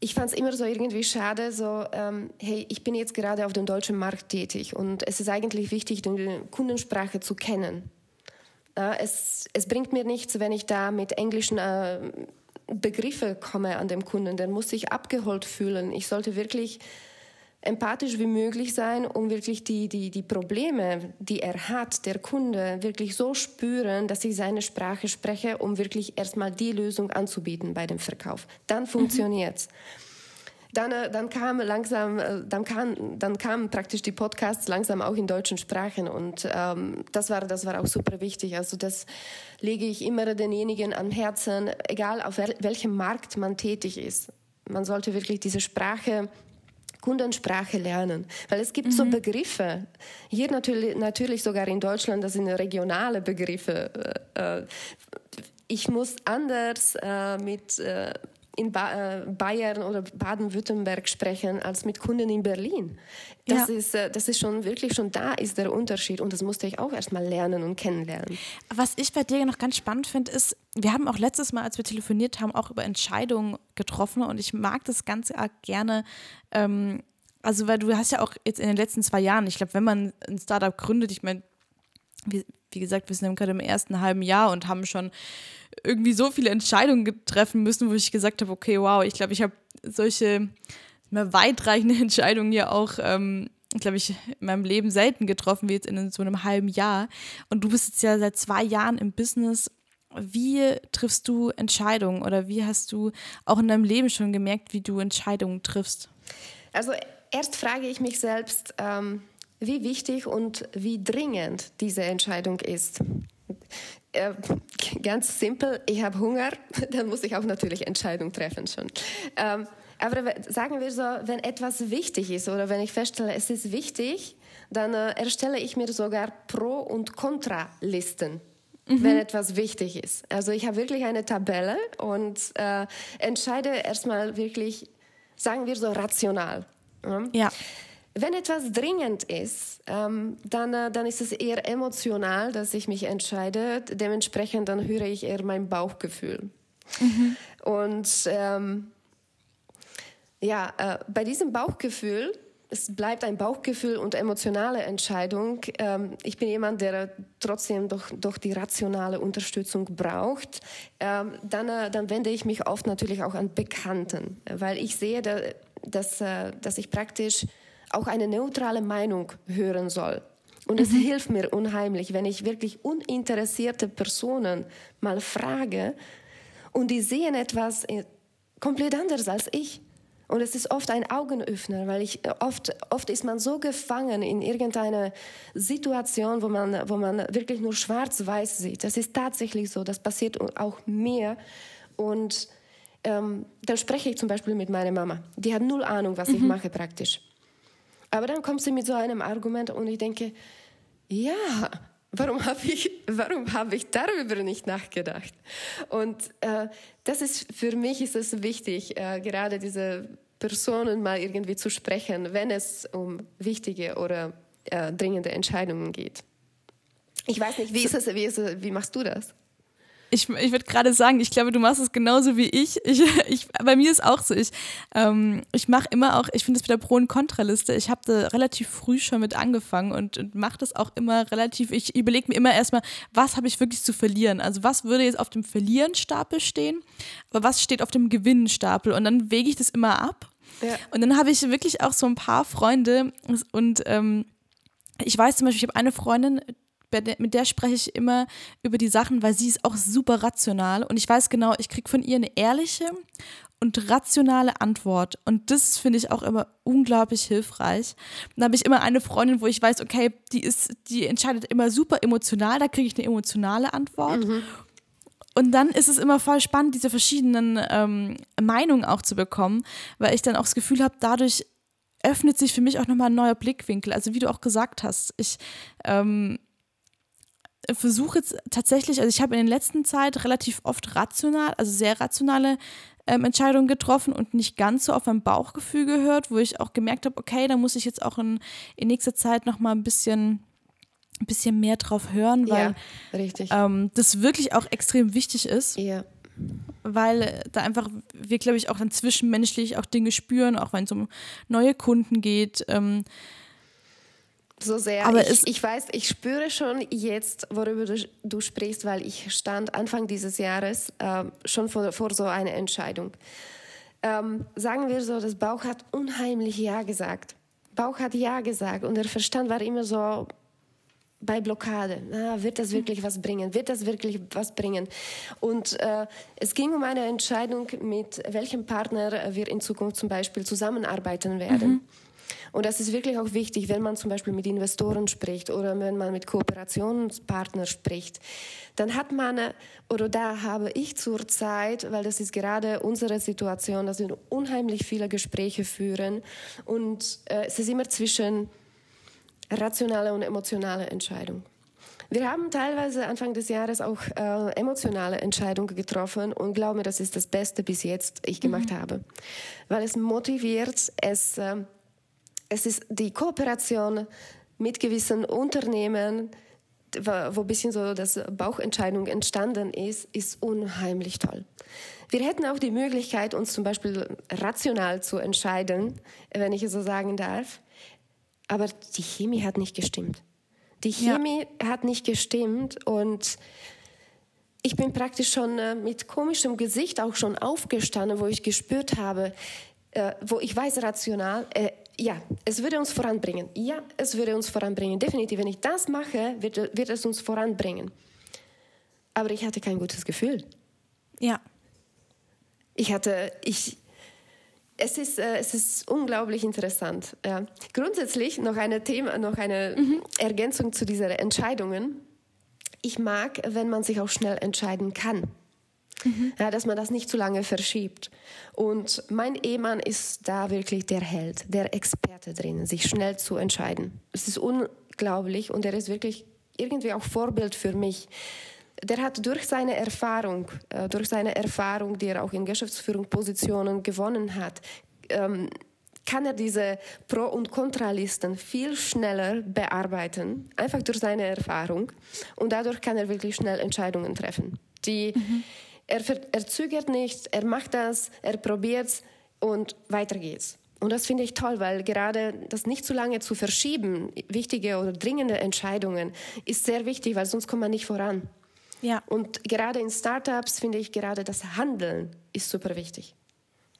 ich fand es immer so irgendwie schade, so, ähm, hey, ich bin jetzt gerade auf dem deutschen Markt tätig und es ist eigentlich wichtig, die Kundensprache zu kennen. Äh, es, es bringt mir nichts, wenn ich da mit englischen äh, Begriffe komme an dem Kunden. Der muss sich abgeholt fühlen. Ich sollte wirklich empathisch wie möglich sein, um wirklich die, die, die Probleme, die er hat, der Kunde, wirklich so spüren, dass ich seine Sprache spreche, um wirklich erstmal die Lösung anzubieten bei dem Verkauf. Dann funktioniert's. Mhm. Dann, äh, dann kam langsam, äh, dann kam, dann kamen praktisch die Podcasts langsam auch in deutschen Sprachen und ähm, das war, das war auch super wichtig. Also das lege ich immer denjenigen am Herzen, egal auf welchem Markt man tätig ist. Man sollte wirklich diese Sprache Kundensprache lernen. Weil es gibt mhm. so Begriffe, hier natürlich, natürlich sogar in Deutschland, das sind regionale Begriffe. Äh, ich muss anders mit in ba äh, Bayern oder Baden-Württemberg sprechen als mit Kunden in Berlin. Das, ja. ist, äh, das ist schon wirklich schon da ist der Unterschied und das musste ich auch erstmal lernen und kennenlernen. Was ich bei dir noch ganz spannend finde, ist, wir haben auch letztes Mal, als wir telefoniert haben, auch über Entscheidungen getroffen und ich mag das ganz gerne. Ähm, also, weil du hast ja auch jetzt in den letzten zwei Jahren, ich glaube, wenn man ein Startup gründet, ich meine, wie, wie gesagt, wir sind gerade im ersten halben Jahr und haben schon irgendwie so viele Entscheidungen treffen müssen, wo ich gesagt habe, okay, wow, ich glaube, ich habe solche weitreichende Entscheidungen ja auch, ähm, glaube ich, in meinem Leben selten getroffen, wie jetzt in so einem halben Jahr. Und du bist jetzt ja seit zwei Jahren im Business. Wie triffst du Entscheidungen oder wie hast du auch in deinem Leben schon gemerkt, wie du Entscheidungen triffst? Also erst frage ich mich selbst, ähm, wie wichtig und wie dringend diese Entscheidung ist. Äh, ganz simpel, ich habe Hunger, dann muss ich auch natürlich Entscheidung treffen schon. Ähm, aber sagen wir so, wenn etwas wichtig ist oder wenn ich feststelle, es ist wichtig, dann äh, erstelle ich mir sogar Pro- und Kontralisten. Mhm. wenn etwas wichtig ist. Also ich habe wirklich eine Tabelle und äh, entscheide erstmal wirklich, sagen wir so, rational. Ja. Wenn etwas dringend ist, ähm, dann, äh, dann ist es eher emotional, dass ich mich entscheide. Dementsprechend dann höre ich eher mein Bauchgefühl. Mhm. Und ähm, Ja, äh, bei diesem Bauchgefühl es bleibt ein Bauchgefühl und emotionale Entscheidung. Ähm, ich bin jemand, der trotzdem doch, doch die rationale Unterstützung braucht. Ähm, dann, äh, dann wende ich mich oft natürlich auch an Bekannten, weil ich sehe, dass, äh, dass ich praktisch auch eine neutrale Meinung hören soll. Und es mhm. hilft mir unheimlich, wenn ich wirklich uninteressierte Personen mal frage und die sehen etwas äh, komplett anders als ich. Und es ist oft ein Augenöffner, weil ich oft, oft ist man so gefangen in irgendeiner Situation, wo man, wo man wirklich nur schwarz-weiß sieht. Das ist tatsächlich so. Das passiert auch mir. Und ähm, dann spreche ich zum Beispiel mit meiner Mama. Die hat null Ahnung, was mhm. ich mache praktisch. Aber dann kommt sie mit so einem Argument und ich denke, ja, warum habe ich, warum ich darüber nicht nachgedacht? Und äh, das ist für mich ist es wichtig, äh, gerade diese Personen mal irgendwie zu sprechen, wenn es um wichtige oder äh, dringende Entscheidungen geht. Ich weiß nicht, wie ist es, wie, ist es, wie machst du das? Ich, ich würde gerade sagen, ich glaube, du machst es genauso wie ich. ich, ich bei mir ist auch so. Ich, ähm, ich mache immer auch, ich finde es mit der Pro- und Kontraliste, ich habe da relativ früh schon mit angefangen und, und mache das auch immer relativ, ich überlege mir immer erstmal, was habe ich wirklich zu verlieren? Also was würde jetzt auf dem Verlieren-Stapel stehen, aber was steht auf dem Gewinnen-Stapel? Und dann wege ich das immer ab. Ja. Und dann habe ich wirklich auch so ein paar Freunde und ähm, ich weiß zum Beispiel, ich habe eine Freundin, mit der spreche ich immer über die Sachen, weil sie ist auch super rational und ich weiß genau, ich kriege von ihr eine ehrliche und rationale Antwort. Und das finde ich auch immer unglaublich hilfreich. Dann habe ich immer eine Freundin, wo ich weiß, okay, die ist, die entscheidet immer super emotional, da kriege ich eine emotionale Antwort. Mhm. Und dann ist es immer voll spannend, diese verschiedenen ähm, Meinungen auch zu bekommen, weil ich dann auch das Gefühl habe, dadurch öffnet sich für mich auch nochmal ein neuer Blickwinkel. Also wie du auch gesagt hast, ich ähm, versuche jetzt tatsächlich, also ich habe in der letzten Zeit relativ oft rational, also sehr rationale ähm, Entscheidungen getroffen und nicht ganz so auf mein Bauchgefühl gehört, wo ich auch gemerkt habe, okay, da muss ich jetzt auch in, in nächster Zeit noch mal ein bisschen ein bisschen mehr drauf hören, weil ja, ähm, das wirklich auch extrem wichtig ist. Ja. Weil da einfach wir, glaube ich, auch dann zwischenmenschlich auch Dinge spüren, auch wenn es um neue Kunden geht. Ähm, so sehr. Aber ich, ich weiß, ich spüre schon jetzt, worüber du, du sprichst, weil ich stand Anfang dieses Jahres äh, schon vor, vor so einer Entscheidung. Ähm, sagen wir so, das Bauch hat unheimlich Ja gesagt. Bauch hat Ja gesagt und der Verstand war immer so bei Blockade. Na, wird das wirklich was bringen? Wird das wirklich was bringen? Und äh, es ging um eine Entscheidung, mit welchem Partner wir in Zukunft zum Beispiel zusammenarbeiten werden. Mhm. Und das ist wirklich auch wichtig, wenn man zum Beispiel mit Investoren spricht oder wenn man mit Kooperationspartnern spricht. Dann hat man, oder da habe ich zurzeit, weil das ist gerade unsere Situation, dass wir unheimlich viele Gespräche führen und äh, es ist immer zwischen rationale und emotionale Entscheidung. Wir haben teilweise Anfang des Jahres auch äh, emotionale Entscheidungen getroffen und glaube mir, das ist das Beste bis jetzt ich gemacht mhm. habe, weil es motiviert, es äh, es ist die Kooperation mit gewissen Unternehmen, wo ein bisschen so das Bauchentscheidung entstanden ist, ist unheimlich toll. Wir hätten auch die Möglichkeit, uns zum Beispiel rational zu entscheiden, wenn ich es so sagen darf. Aber die Chemie hat nicht gestimmt. Die Chemie ja. hat nicht gestimmt und ich bin praktisch schon äh, mit komischem Gesicht auch schon aufgestanden, wo ich gespürt habe, äh, wo ich weiß rational, äh, ja, es würde uns voranbringen. Ja, es würde uns voranbringen. Definitiv, wenn ich das mache, wird, wird es uns voranbringen. Aber ich hatte kein gutes Gefühl. Ja. Ich hatte, ich, es ist, äh, es ist unglaublich interessant. Ja. Grundsätzlich noch eine Thema, noch eine mhm. Ergänzung zu diesen Entscheidungen. Ich mag, wenn man sich auch schnell entscheiden kann. Mhm. Ja, dass man das nicht zu lange verschiebt. Und mein Ehemann ist da wirklich der Held, der Experte drin, sich schnell zu entscheiden. Es ist unglaublich und er ist wirklich irgendwie auch Vorbild für mich. Der hat durch seine Erfahrung, äh, durch seine Erfahrung, die er auch in Geschäftsführungspositionen gewonnen hat, ähm, kann er diese Pro- und Kontralisten viel schneller bearbeiten, einfach durch seine Erfahrung. Und dadurch kann er wirklich schnell Entscheidungen treffen, die mhm er, er zögert nicht, er macht das, er probiert und weiter geht's. Und das finde ich toll, weil gerade das nicht zu lange zu verschieben, wichtige oder dringende Entscheidungen, ist sehr wichtig, weil sonst kommt man nicht voran. Ja. Und gerade in Startups finde ich gerade das Handeln ist super wichtig.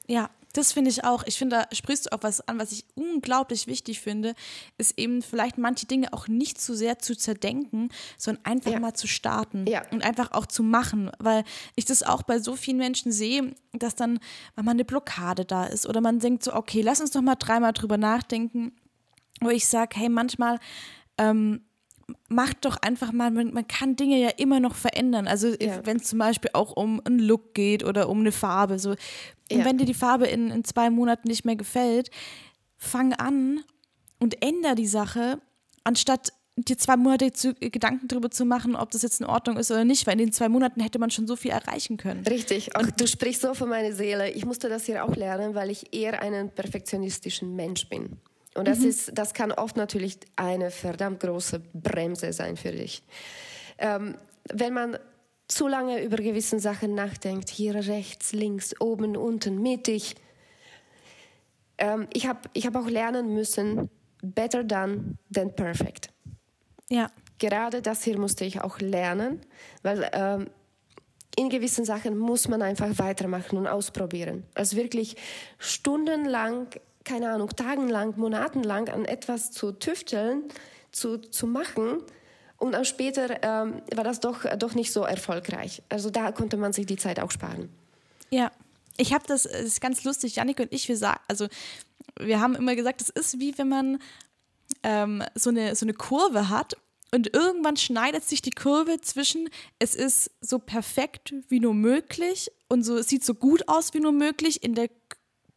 Ja, das finde ich auch. Ich finde, da sprichst du auch was an, was ich unglaublich wichtig finde, ist eben vielleicht manche Dinge auch nicht zu sehr zu zerdenken, sondern einfach ja. mal zu starten ja. und einfach auch zu machen. Weil ich das auch bei so vielen Menschen sehe, dass dann mal eine Blockade da ist oder man denkt so, okay, lass uns doch mal dreimal drüber nachdenken. Wo ich sage, hey, manchmal ähm, macht doch einfach mal, man, man, kann Dinge ja immer noch verändern. Also ja. wenn es zum Beispiel auch um einen Look geht oder um eine Farbe. So. Und ja. wenn dir die Farbe in, in zwei Monaten nicht mehr gefällt, fang an und änder die Sache, anstatt dir zwei Monate zu, Gedanken darüber zu machen, ob das jetzt in Ordnung ist oder nicht, weil in den zwei Monaten hätte man schon so viel erreichen können. Richtig, auch du sprichst so von meiner Seele. Ich musste das hier auch lernen, weil ich eher einen perfektionistischen Mensch bin. Und das, mhm. ist, das kann oft natürlich eine verdammt große Bremse sein für dich. Ähm, wenn man zu lange über gewisse Sachen nachdenkt, hier rechts, links, oben, unten, mittig. Ähm, ich habe ich hab auch lernen müssen, better done than perfect. Ja. Gerade das hier musste ich auch lernen, weil ähm, in gewissen Sachen muss man einfach weitermachen und ausprobieren. Also wirklich stundenlang keine Ahnung, tagenlang, monatenlang an etwas zu tüfteln, zu, zu machen. Und dann später ähm, war das doch, doch nicht so erfolgreich. Also da konnte man sich die Zeit auch sparen. Ja, ich habe das, das ist ganz lustig, Janik und ich, wir sagen, also wir haben immer gesagt, es ist wie wenn man ähm, so, eine, so eine Kurve hat und irgendwann schneidet sich die Kurve zwischen, es ist so perfekt wie nur möglich und so, es sieht so gut aus wie nur möglich in der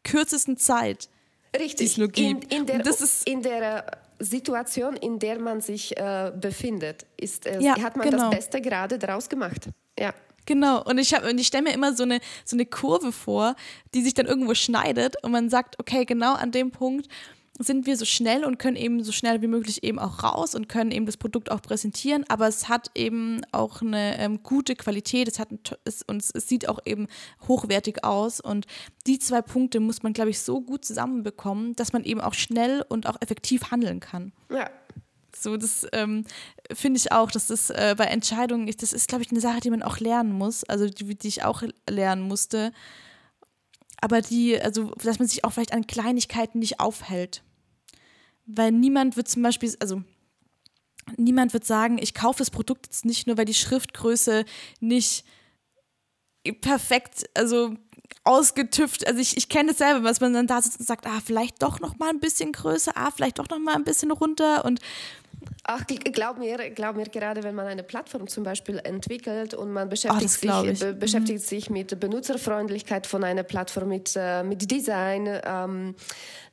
kürzesten Zeit. Richtig. Gibt. In, in, der, in der Situation, in der man sich äh, befindet, ist, äh, ja, hat man genau. das Beste gerade daraus gemacht. Ja. Genau, und ich, ich stelle mir immer so eine, so eine Kurve vor, die sich dann irgendwo schneidet und man sagt, okay, genau an dem Punkt sind wir so schnell und können eben so schnell wie möglich eben auch raus und können eben das Produkt auch präsentieren, aber es hat eben auch eine ähm, gute Qualität, es hat es, und es sieht auch eben hochwertig aus. Und die zwei Punkte muss man, glaube ich, so gut zusammenbekommen, dass man eben auch schnell und auch effektiv handeln kann. Ja. So, das ähm, finde ich auch, dass das äh, bei Entscheidungen, das ist, glaube ich, eine Sache, die man auch lernen muss, also die, die ich auch lernen musste. Aber die, also dass man sich auch vielleicht an Kleinigkeiten nicht aufhält weil niemand wird zum Beispiel, also niemand wird sagen, ich kaufe das Produkt jetzt nicht nur, weil die Schriftgröße nicht perfekt, also ausgetüft. Also ich, ich kenne es selber, was man dann da sitzt und sagt, ah, vielleicht doch noch mal ein bisschen größer, ah, vielleicht doch noch mal ein bisschen runter und Ach, glaub mir, glaub mir, gerade wenn man eine Plattform zum Beispiel entwickelt und man beschäftigt, oh, sich, be beschäftigt mhm. sich mit Benutzerfreundlichkeit von einer Plattform, mit, äh, mit Design, ähm,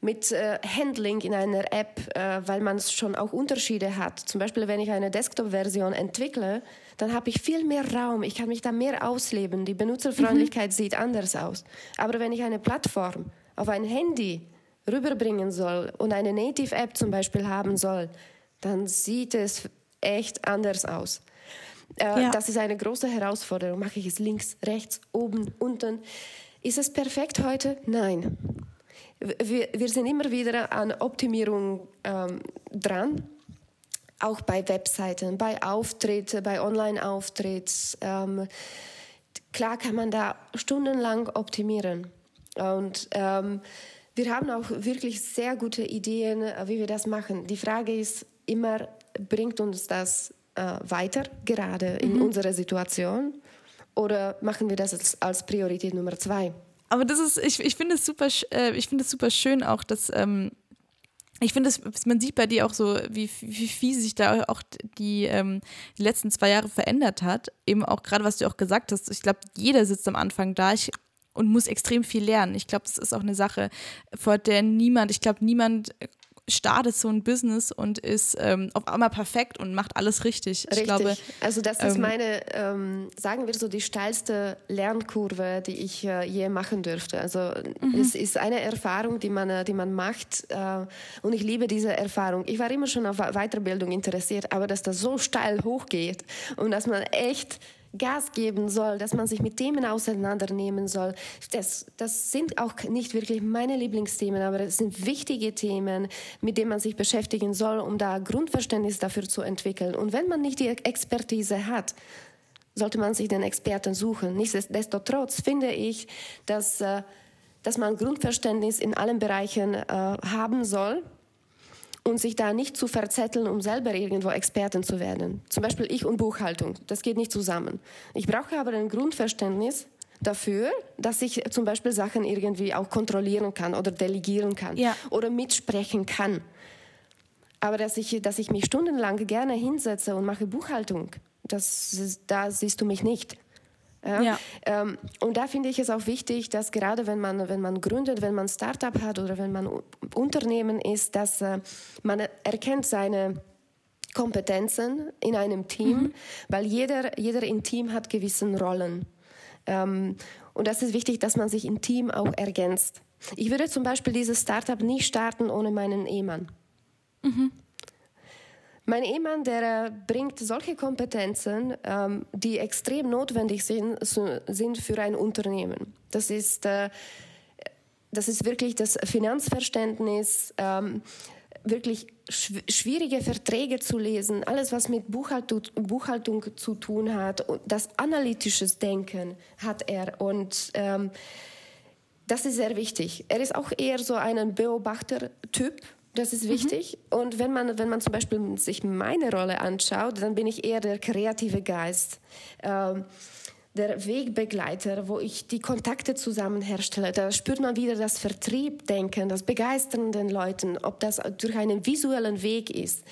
mit äh, Handling in einer App, äh, weil man schon auch Unterschiede hat. Zum Beispiel, wenn ich eine Desktop-Version entwickle, dann habe ich viel mehr Raum, ich kann mich da mehr ausleben, die Benutzerfreundlichkeit mhm. sieht anders aus. Aber wenn ich eine Plattform auf ein Handy rüberbringen soll und eine Native-App zum Beispiel haben soll, dann sieht es echt anders aus. Äh, ja. Das ist eine große Herausforderung. Mache ich es links, rechts, oben, unten? Ist es perfekt heute? Nein. Wir, wir sind immer wieder an Optimierung ähm, dran, auch bei Webseiten, bei Auftritten, bei Online-Auftritten. Ähm, klar kann man da stundenlang optimieren. Und ähm, wir haben auch wirklich sehr gute Ideen, äh, wie wir das machen. Die Frage ist, immer bringt uns das äh, weiter, gerade in mhm. unserer Situation? Oder machen wir das als, als Priorität Nummer zwei? Aber das ist, ich, ich finde es super, äh, ich finde es super schön auch, dass ähm, ich finde, man sieht bei dir auch so, wie, wie viel sich da auch die, ähm, die letzten zwei Jahre verändert hat. Eben auch gerade, was du auch gesagt hast. Ich glaube, jeder sitzt am Anfang da ich, und muss extrem viel lernen. Ich glaube, das ist auch eine Sache, vor der niemand, ich glaube, niemand startet so ein Business und ist ähm, auf einmal perfekt und macht alles richtig. Richtig. Ich glaube, also das ist ähm, meine, ähm, sagen wir so, die steilste Lernkurve, die ich äh, je machen dürfte. Also mhm. es ist eine Erfahrung, die man, äh, die man macht äh, und ich liebe diese Erfahrung. Ich war immer schon auf Weiterbildung interessiert, aber dass das so steil hochgeht und dass man echt Gas geben soll, dass man sich mit Themen auseinandernehmen soll. Das, das sind auch nicht wirklich meine Lieblingsthemen, aber es sind wichtige Themen, mit denen man sich beschäftigen soll, um da Grundverständnis dafür zu entwickeln. Und wenn man nicht die Expertise hat, sollte man sich den Experten suchen. Nichtsdestotrotz finde ich, dass, äh, dass man Grundverständnis in allen Bereichen äh, haben soll und sich da nicht zu verzetteln, um selber irgendwo Experten zu werden. Zum Beispiel ich und Buchhaltung, das geht nicht zusammen. Ich brauche aber ein Grundverständnis dafür, dass ich zum Beispiel Sachen irgendwie auch kontrollieren kann oder delegieren kann ja. oder mitsprechen kann. Aber dass ich, dass ich mich stundenlang gerne hinsetze und mache Buchhaltung, das, da siehst du mich nicht. Ja? ja. Ähm, und da finde ich es auch wichtig, dass gerade wenn man, wenn man gründet, wenn man Startup hat oder wenn man Unternehmen ist, dass äh, man erkennt seine Kompetenzen in einem Team, mhm. weil jeder, jeder im Team hat gewissen Rollen. Ähm, und das ist wichtig, dass man sich im Team auch ergänzt. Ich würde zum Beispiel dieses Startup nie starten ohne meinen Ehemann. Mhm. Mein Ehemann, der bringt solche Kompetenzen, ähm, die extrem notwendig sind, sind für ein Unternehmen. Das ist, äh, das ist wirklich das Finanzverständnis, ähm, wirklich schwierige Verträge zu lesen, alles, was mit Buchhaltung, zu tun hat, das analytisches Denken hat er und ähm, das ist sehr wichtig. Er ist auch eher so ein Beobachtertyp das ist mhm. wichtig. Mhm. Und wenn man, wenn man zum Beispiel sich meine Rolle anschaut, dann bin ich eher der kreative Geist. Ähm, der Wegbegleiter, wo ich die Kontakte zusammen herstelle. Da spürt man wieder das Vertriebdenken, das Begeistern den Leuten, ob das durch einen visuellen Weg ist.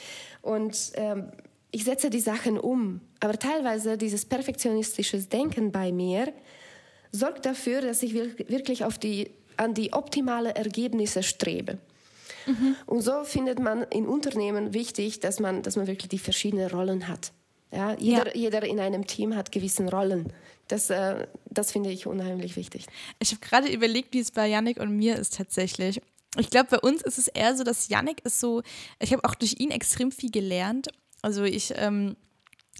Und ähm, ich setze die Sachen um. Aber teilweise dieses perfektionistische Denken bei mir sorgt dafür, dass ich wirklich auf die, an die optimale Ergebnisse strebe. Mhm. Und so findet man in Unternehmen wichtig, dass man, dass man wirklich die verschiedenen Rollen hat. Ja, jeder, ja. jeder in einem Team hat gewisse Rollen. Das, äh, das finde ich unheimlich wichtig. Ich habe gerade überlegt, wie es bei Yannick und mir ist tatsächlich. Ich glaube, bei uns ist es eher so, dass Yannick ist so, ich habe auch durch ihn extrem viel gelernt. Also ich ähm,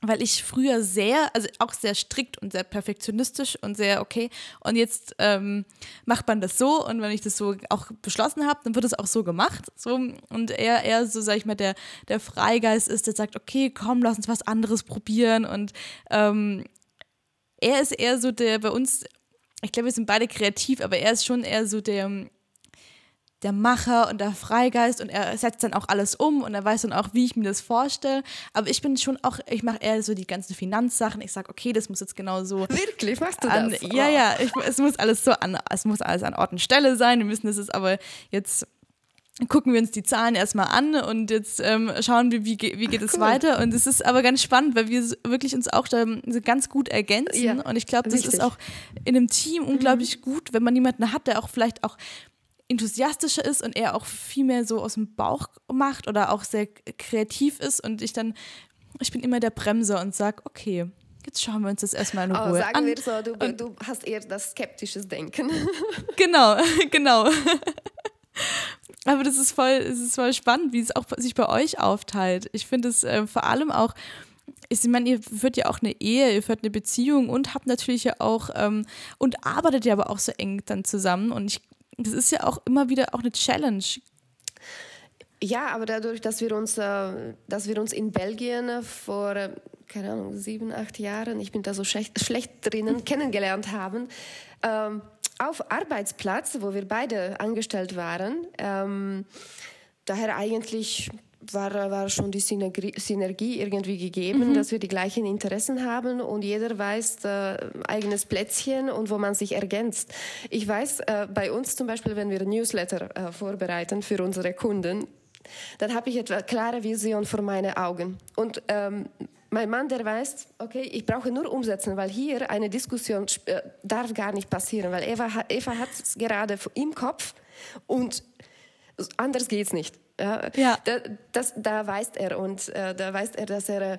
weil ich früher sehr, also auch sehr strikt und sehr perfektionistisch und sehr okay. Und jetzt ähm, macht man das so und wenn ich das so auch beschlossen habe, dann wird es auch so gemacht. So. Und er eher so, sag ich mal, der, der Freigeist ist, der sagt, okay, komm, lass uns was anderes probieren. Und ähm, er ist eher so der bei uns, ich glaube, wir sind beide kreativ, aber er ist schon eher so der der Macher und der Freigeist und er setzt dann auch alles um und er weiß dann auch, wie ich mir das vorstelle. Aber ich bin schon auch, ich mache eher so die ganzen Finanzsachen. Ich sage, okay, das muss jetzt genau so. Wirklich, machst du an, das? Ja, ja, ich, es muss alles so an, es muss alles an Ort und Stelle sein. Wir müssen das aber jetzt gucken wir uns die Zahlen erstmal an und jetzt ähm, schauen wir, wie, wie geht Ach, es cool. weiter. Und es ist aber ganz spannend, weil wir wirklich uns auch da ganz gut ergänzen. Ja, und ich glaube, das richtig. ist auch in einem Team unglaublich mhm. gut, wenn man jemanden hat, der auch vielleicht auch enthusiastischer ist und er auch viel mehr so aus dem Bauch macht oder auch sehr kreativ ist und ich dann, ich bin immer der Bremser und sage, okay, jetzt schauen wir uns das erstmal in Ruhe oh, sagen an. wir so, du, du hast eher das skeptische Denken. genau, genau. Aber das ist voll, es ist voll spannend, wie es auch sich bei euch aufteilt. Ich finde es äh, vor allem auch, ich meine, ihr führt ja auch eine Ehe, ihr führt eine Beziehung und habt natürlich ja auch ähm, und arbeitet ja aber auch so eng dann zusammen. Und ich das ist ja auch immer wieder auch eine Challenge. Ja, aber dadurch, dass wir uns, äh, dass wir uns in Belgien vor, äh, keine Ahnung, sieben, acht Jahren, ich bin da so schlecht, schlecht drinnen, kennengelernt haben, ähm, auf Arbeitsplatz, wo wir beide angestellt waren, ähm, daher eigentlich war, war schon die Synergie, Synergie irgendwie gegeben, mhm. dass wir die gleichen Interessen haben und jeder weiß äh, eigenes Plätzchen und wo man sich ergänzt. Ich weiß, äh, bei uns zum Beispiel, wenn wir Newsletter äh, vorbereiten für unsere Kunden, dann habe ich etwa klare Vision vor meinen Augen. Und ähm, mein Mann, der weiß, okay, ich brauche nur umsetzen, weil hier eine Diskussion äh, darf gar nicht passieren, weil Eva, Eva hat es gerade im Kopf und anders geht es nicht. Ja, ja. Da, das, da weiß er und äh, da weiß er, dass er äh,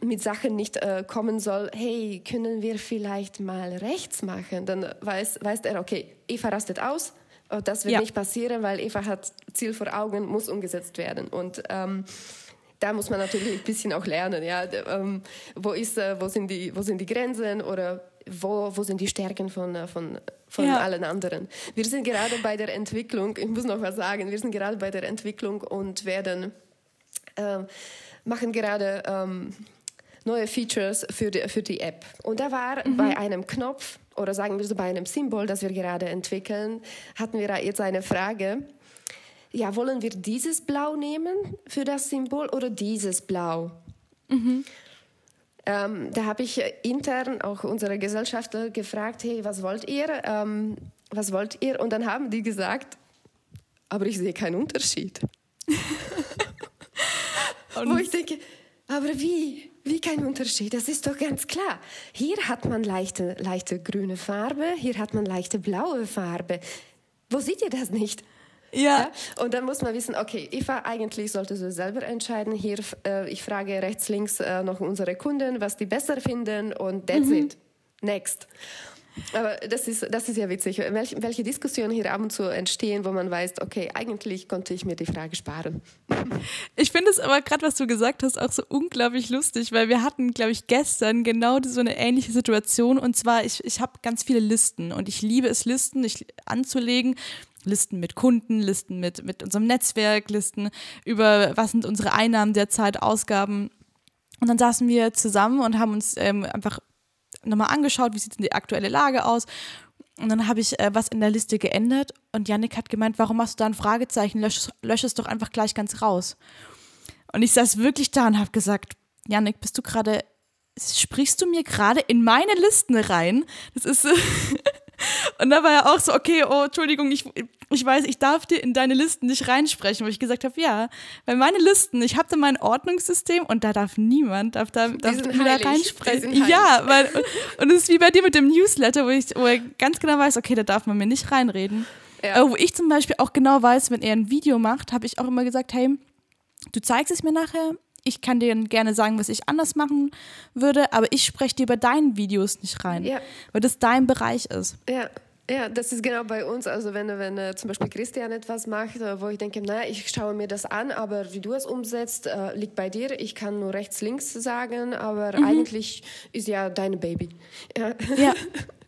mit Sachen nicht äh, kommen soll, hey, können wir vielleicht mal rechts machen? Dann weiß, weiß er, okay, Eva rastet aus, oh, das wird ja. nicht passieren, weil Eva hat Ziel vor Augen, muss umgesetzt werden. Und ähm, da muss man natürlich ein bisschen auch lernen. Ja, ähm, wo ist, äh, wo sind die, wo sind die Grenzen oder wo, wo sind die Stärken von, äh, von, von ja. allen anderen. Wir sind gerade bei der Entwicklung, ich muss noch was sagen, wir sind gerade bei der Entwicklung und werden, äh, machen gerade ähm, neue Features für die, für die App. Und da war mhm. bei einem Knopf oder sagen wir so bei einem Symbol, das wir gerade entwickeln, hatten wir jetzt eine Frage. Ja, wollen wir dieses Blau nehmen für das Symbol oder dieses Blau? Mhm. Ähm, da habe ich intern auch unsere Gesellschafter gefragt, hey, was wollt ihr? Ähm, was wollt ihr? Und dann haben die gesagt, aber ich sehe keinen Unterschied. Wo ich denke, aber wie? Wie kein Unterschied? Das ist doch ganz klar. Hier hat man leichte, leichte grüne Farbe, hier hat man leichte blaue Farbe. Wo seht ihr das nicht? Ja. ja. Und dann muss man wissen, okay, Eva, eigentlich sollte sie selber entscheiden. Hier, äh, ich frage rechts, links äh, noch unsere Kunden, was die besser finden und that's mhm. it. Next. Aber das ist, das ist ja witzig, welche, welche Diskussionen hier ab und zu entstehen, wo man weiß, okay, eigentlich konnte ich mir die Frage sparen. Ich finde es aber gerade, was du gesagt hast, auch so unglaublich lustig, weil wir hatten, glaube ich, gestern genau so eine ähnliche Situation. Und zwar, ich, ich habe ganz viele Listen und ich liebe es, Listen ich, anzulegen. Listen mit Kunden, Listen mit, mit unserem Netzwerk, Listen über, was sind unsere Einnahmen derzeit, Ausgaben. Und dann saßen wir zusammen und haben uns ähm, einfach nochmal angeschaut, wie sieht denn die aktuelle Lage aus. Und dann habe ich äh, was in der Liste geändert und Yannick hat gemeint, warum machst du da ein Fragezeichen? Lösch, lösch es doch einfach gleich ganz raus. Und ich saß wirklich da und habe gesagt, Yannick, bist du gerade, sprichst du mir gerade in meine Listen rein? Das ist, Und da war er auch so, okay, oh, Entschuldigung, ich, ich weiß, ich darf dir in deine Listen nicht reinsprechen, wo ich gesagt habe, ja, weil meine Listen, ich habe da mein Ordnungssystem und da darf niemand, darf da, darf da reinsprechen. Ja, weil, und es ist wie bei dir mit dem Newsletter, wo ich, wo er ganz genau weiß, okay, da darf man mir nicht reinreden. Ja. Wo ich zum Beispiel auch genau weiß, wenn er ein Video macht, habe ich auch immer gesagt, hey, du zeigst es mir nachher, ich kann dir gerne sagen, was ich anders machen würde, aber ich spreche dir bei deinen Videos nicht rein, ja. weil das dein Bereich ist. Ja. Ja, das ist genau bei uns. Also wenn, wenn äh, zum Beispiel Christian etwas macht, äh, wo ich denke, naja, ich schaue mir das an, aber wie du es umsetzt, äh, liegt bei dir. Ich kann nur rechts, links sagen, aber mhm. eigentlich ist ja dein Baby. Ja. ja.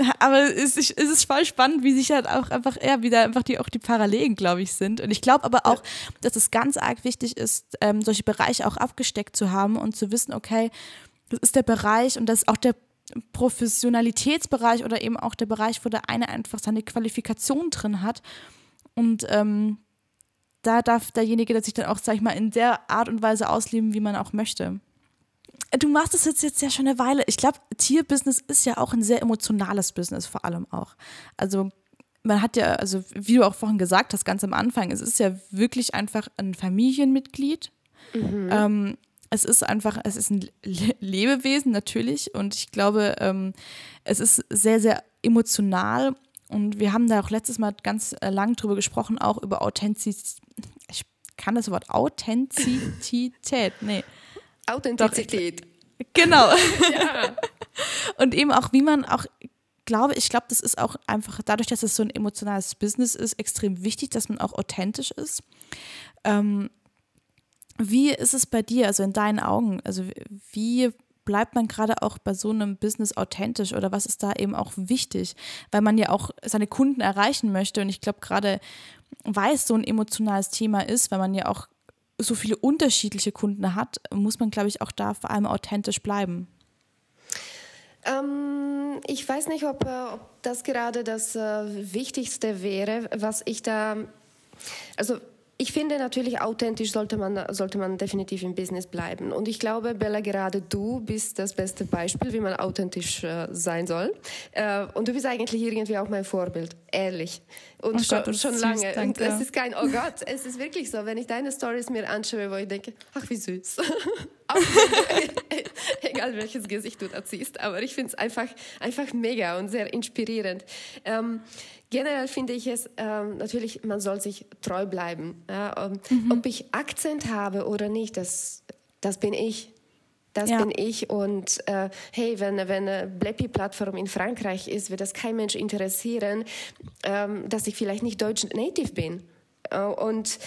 aber es ist, es ist voll spannend, wie sich halt auch einfach, ja, wieder einfach die, auch die Parallelen, glaube ich, sind. Und ich glaube aber auch, dass es ganz arg wichtig ist, ähm, solche Bereiche auch abgesteckt zu haben und zu wissen, okay, das ist der Bereich und das ist auch der Professionalitätsbereich oder eben auch der Bereich, wo der eine einfach seine Qualifikation drin hat. Und ähm, da darf derjenige der sich dann auch, sag ich mal, in der Art und Weise ausleben, wie man auch möchte du machst es jetzt, jetzt ja schon eine Weile. Ich glaube, Tierbusiness ist ja auch ein sehr emotionales Business vor allem auch. Also man hat ja, also wie du auch vorhin gesagt hast, ganz am Anfang, es ist ja wirklich einfach ein Familienmitglied. Mhm. Ähm, es ist einfach, es ist ein Lebewesen natürlich und ich glaube, ähm, es ist sehr, sehr emotional und wir haben da auch letztes Mal ganz äh, lang drüber gesprochen, auch über Authentizität. Ich kann das Wort Authentizität, nee. Authentizität. Genau. ja. Und eben auch, wie man auch glaube, ich glaube, das ist auch einfach dadurch, dass es so ein emotionales Business ist, extrem wichtig, dass man auch authentisch ist. Ähm, wie ist es bei dir, also in deinen Augen? Also wie bleibt man gerade auch bei so einem Business authentisch oder was ist da eben auch wichtig? Weil man ja auch seine Kunden erreichen möchte und ich glaube gerade, weil es so ein emotionales Thema ist, weil man ja auch so viele unterschiedliche Kunden hat, muss man, glaube ich, auch da vor allem authentisch bleiben. Ähm, ich weiß nicht, ob, äh, ob das gerade das äh, Wichtigste wäre, was ich da. Also ich finde natürlich, authentisch sollte man, sollte man definitiv im Business bleiben. Und ich glaube, Bella, gerade du bist das beste Beispiel, wie man authentisch äh, sein soll. Äh, und du bist eigentlich irgendwie auch mein Vorbild, ehrlich. Und oh schon, Gott, schon lange. Süß, danke. Und es ist kein, oh Gott, es ist wirklich so, wenn ich deine Stories mir anschaue, wo ich denke, ach, wie süß. Egal welches Gesicht du da ziehst, aber ich finde es einfach, einfach mega und sehr inspirierend. Ähm, Generell finde ich es ähm, natürlich, man soll sich treu bleiben. Ja, ähm, mhm. Ob ich Akzent habe oder nicht, das, das bin ich. Das ja. bin ich und äh, hey, wenn, wenn eine Blepi-Plattform in Frankreich ist, wird das kein Mensch interessieren, ähm, dass ich vielleicht nicht Deutsch Native bin. Äh, und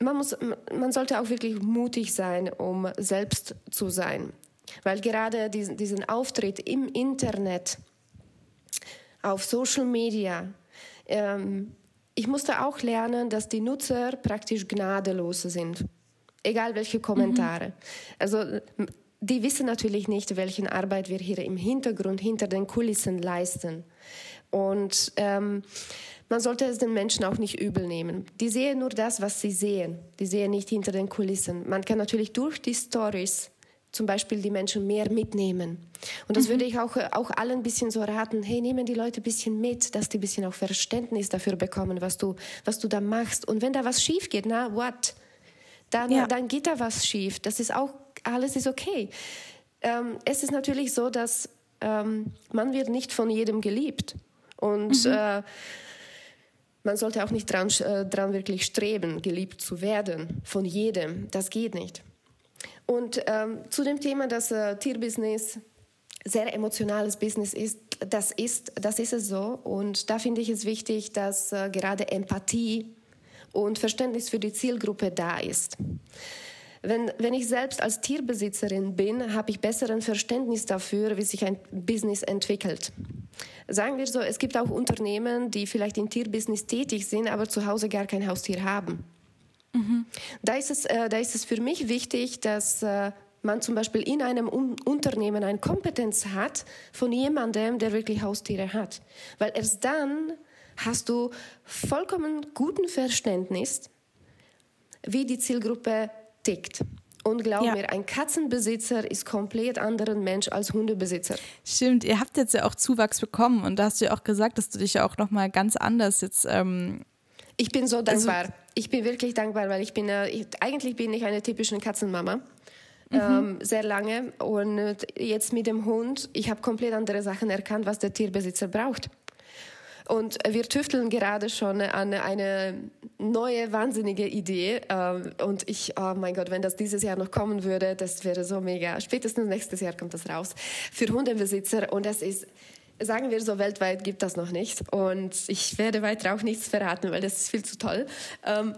man, muss, man sollte auch wirklich mutig sein, um selbst zu sein. Weil gerade diesen, diesen Auftritt im Internet, auf Social Media, ähm, ich musste auch lernen, dass die Nutzer praktisch gnadenlos sind. Egal welche Kommentare. Mhm. Also die wissen natürlich nicht, welche Arbeit wir hier im Hintergrund, hinter den Kulissen leisten. Und ähm, man sollte es den Menschen auch nicht übel nehmen. Die sehen nur das, was sie sehen. Die sehen nicht hinter den Kulissen. Man kann natürlich durch die Stories zum Beispiel die Menschen mehr mitnehmen. Und das mhm. würde ich auch, auch allen ein bisschen so raten, hey, nehmen die Leute ein bisschen mit, dass die ein bisschen auch Verständnis dafür bekommen, was du, was du da machst. Und wenn da was schief geht, na, what? Dann, ja. dann geht da was schief. Das ist auch, alles ist okay. Ähm, es ist natürlich so, dass ähm, man wird nicht von jedem geliebt. Und mhm. äh, man sollte auch nicht dran, äh, dran wirklich streben, geliebt zu werden von jedem. Das geht nicht. Und ähm, zu dem Thema, dass äh, Tierbusiness sehr emotionales Business ist, das ist, das ist es so. Und da finde ich es wichtig, dass äh, gerade Empathie und Verständnis für die Zielgruppe da ist. Wenn, wenn ich selbst als Tierbesitzerin bin, habe ich besseren Verständnis dafür, wie sich ein Business entwickelt. Sagen wir so, es gibt auch Unternehmen, die vielleicht im Tierbusiness tätig sind, aber zu Hause gar kein Haustier haben. Mhm. Da, ist es, äh, da ist es für mich wichtig, dass äh, man zum Beispiel in einem Un Unternehmen eine Kompetenz hat von jemandem, der wirklich Haustiere hat. Weil erst dann hast du vollkommen guten Verständnis, wie die Zielgruppe tickt. Und glaub ja. mir, ein Katzenbesitzer ist komplett anderer Mensch als Hundebesitzer. Stimmt, ihr habt jetzt ja auch Zuwachs bekommen und da hast du ja auch gesagt, dass du dich ja auch nochmal ganz anders jetzt ähm, ich bin so also dankbar. Also, ich bin wirklich dankbar, weil ich bin, äh, ich, eigentlich bin ich eine typische Katzenmama. Mhm. Ähm, sehr lange. Und jetzt mit dem Hund, ich habe komplett andere Sachen erkannt, was der Tierbesitzer braucht. Und wir tüfteln gerade schon an eine neue, wahnsinnige Idee. Ähm, und ich, oh mein Gott, wenn das dieses Jahr noch kommen würde, das wäre so mega. Spätestens nächstes Jahr kommt das raus für Hundebesitzer. Und das ist sagen wir so, weltweit gibt das noch nicht. Und ich werde weiter auch nichts verraten, weil das ist viel zu toll. Ähm,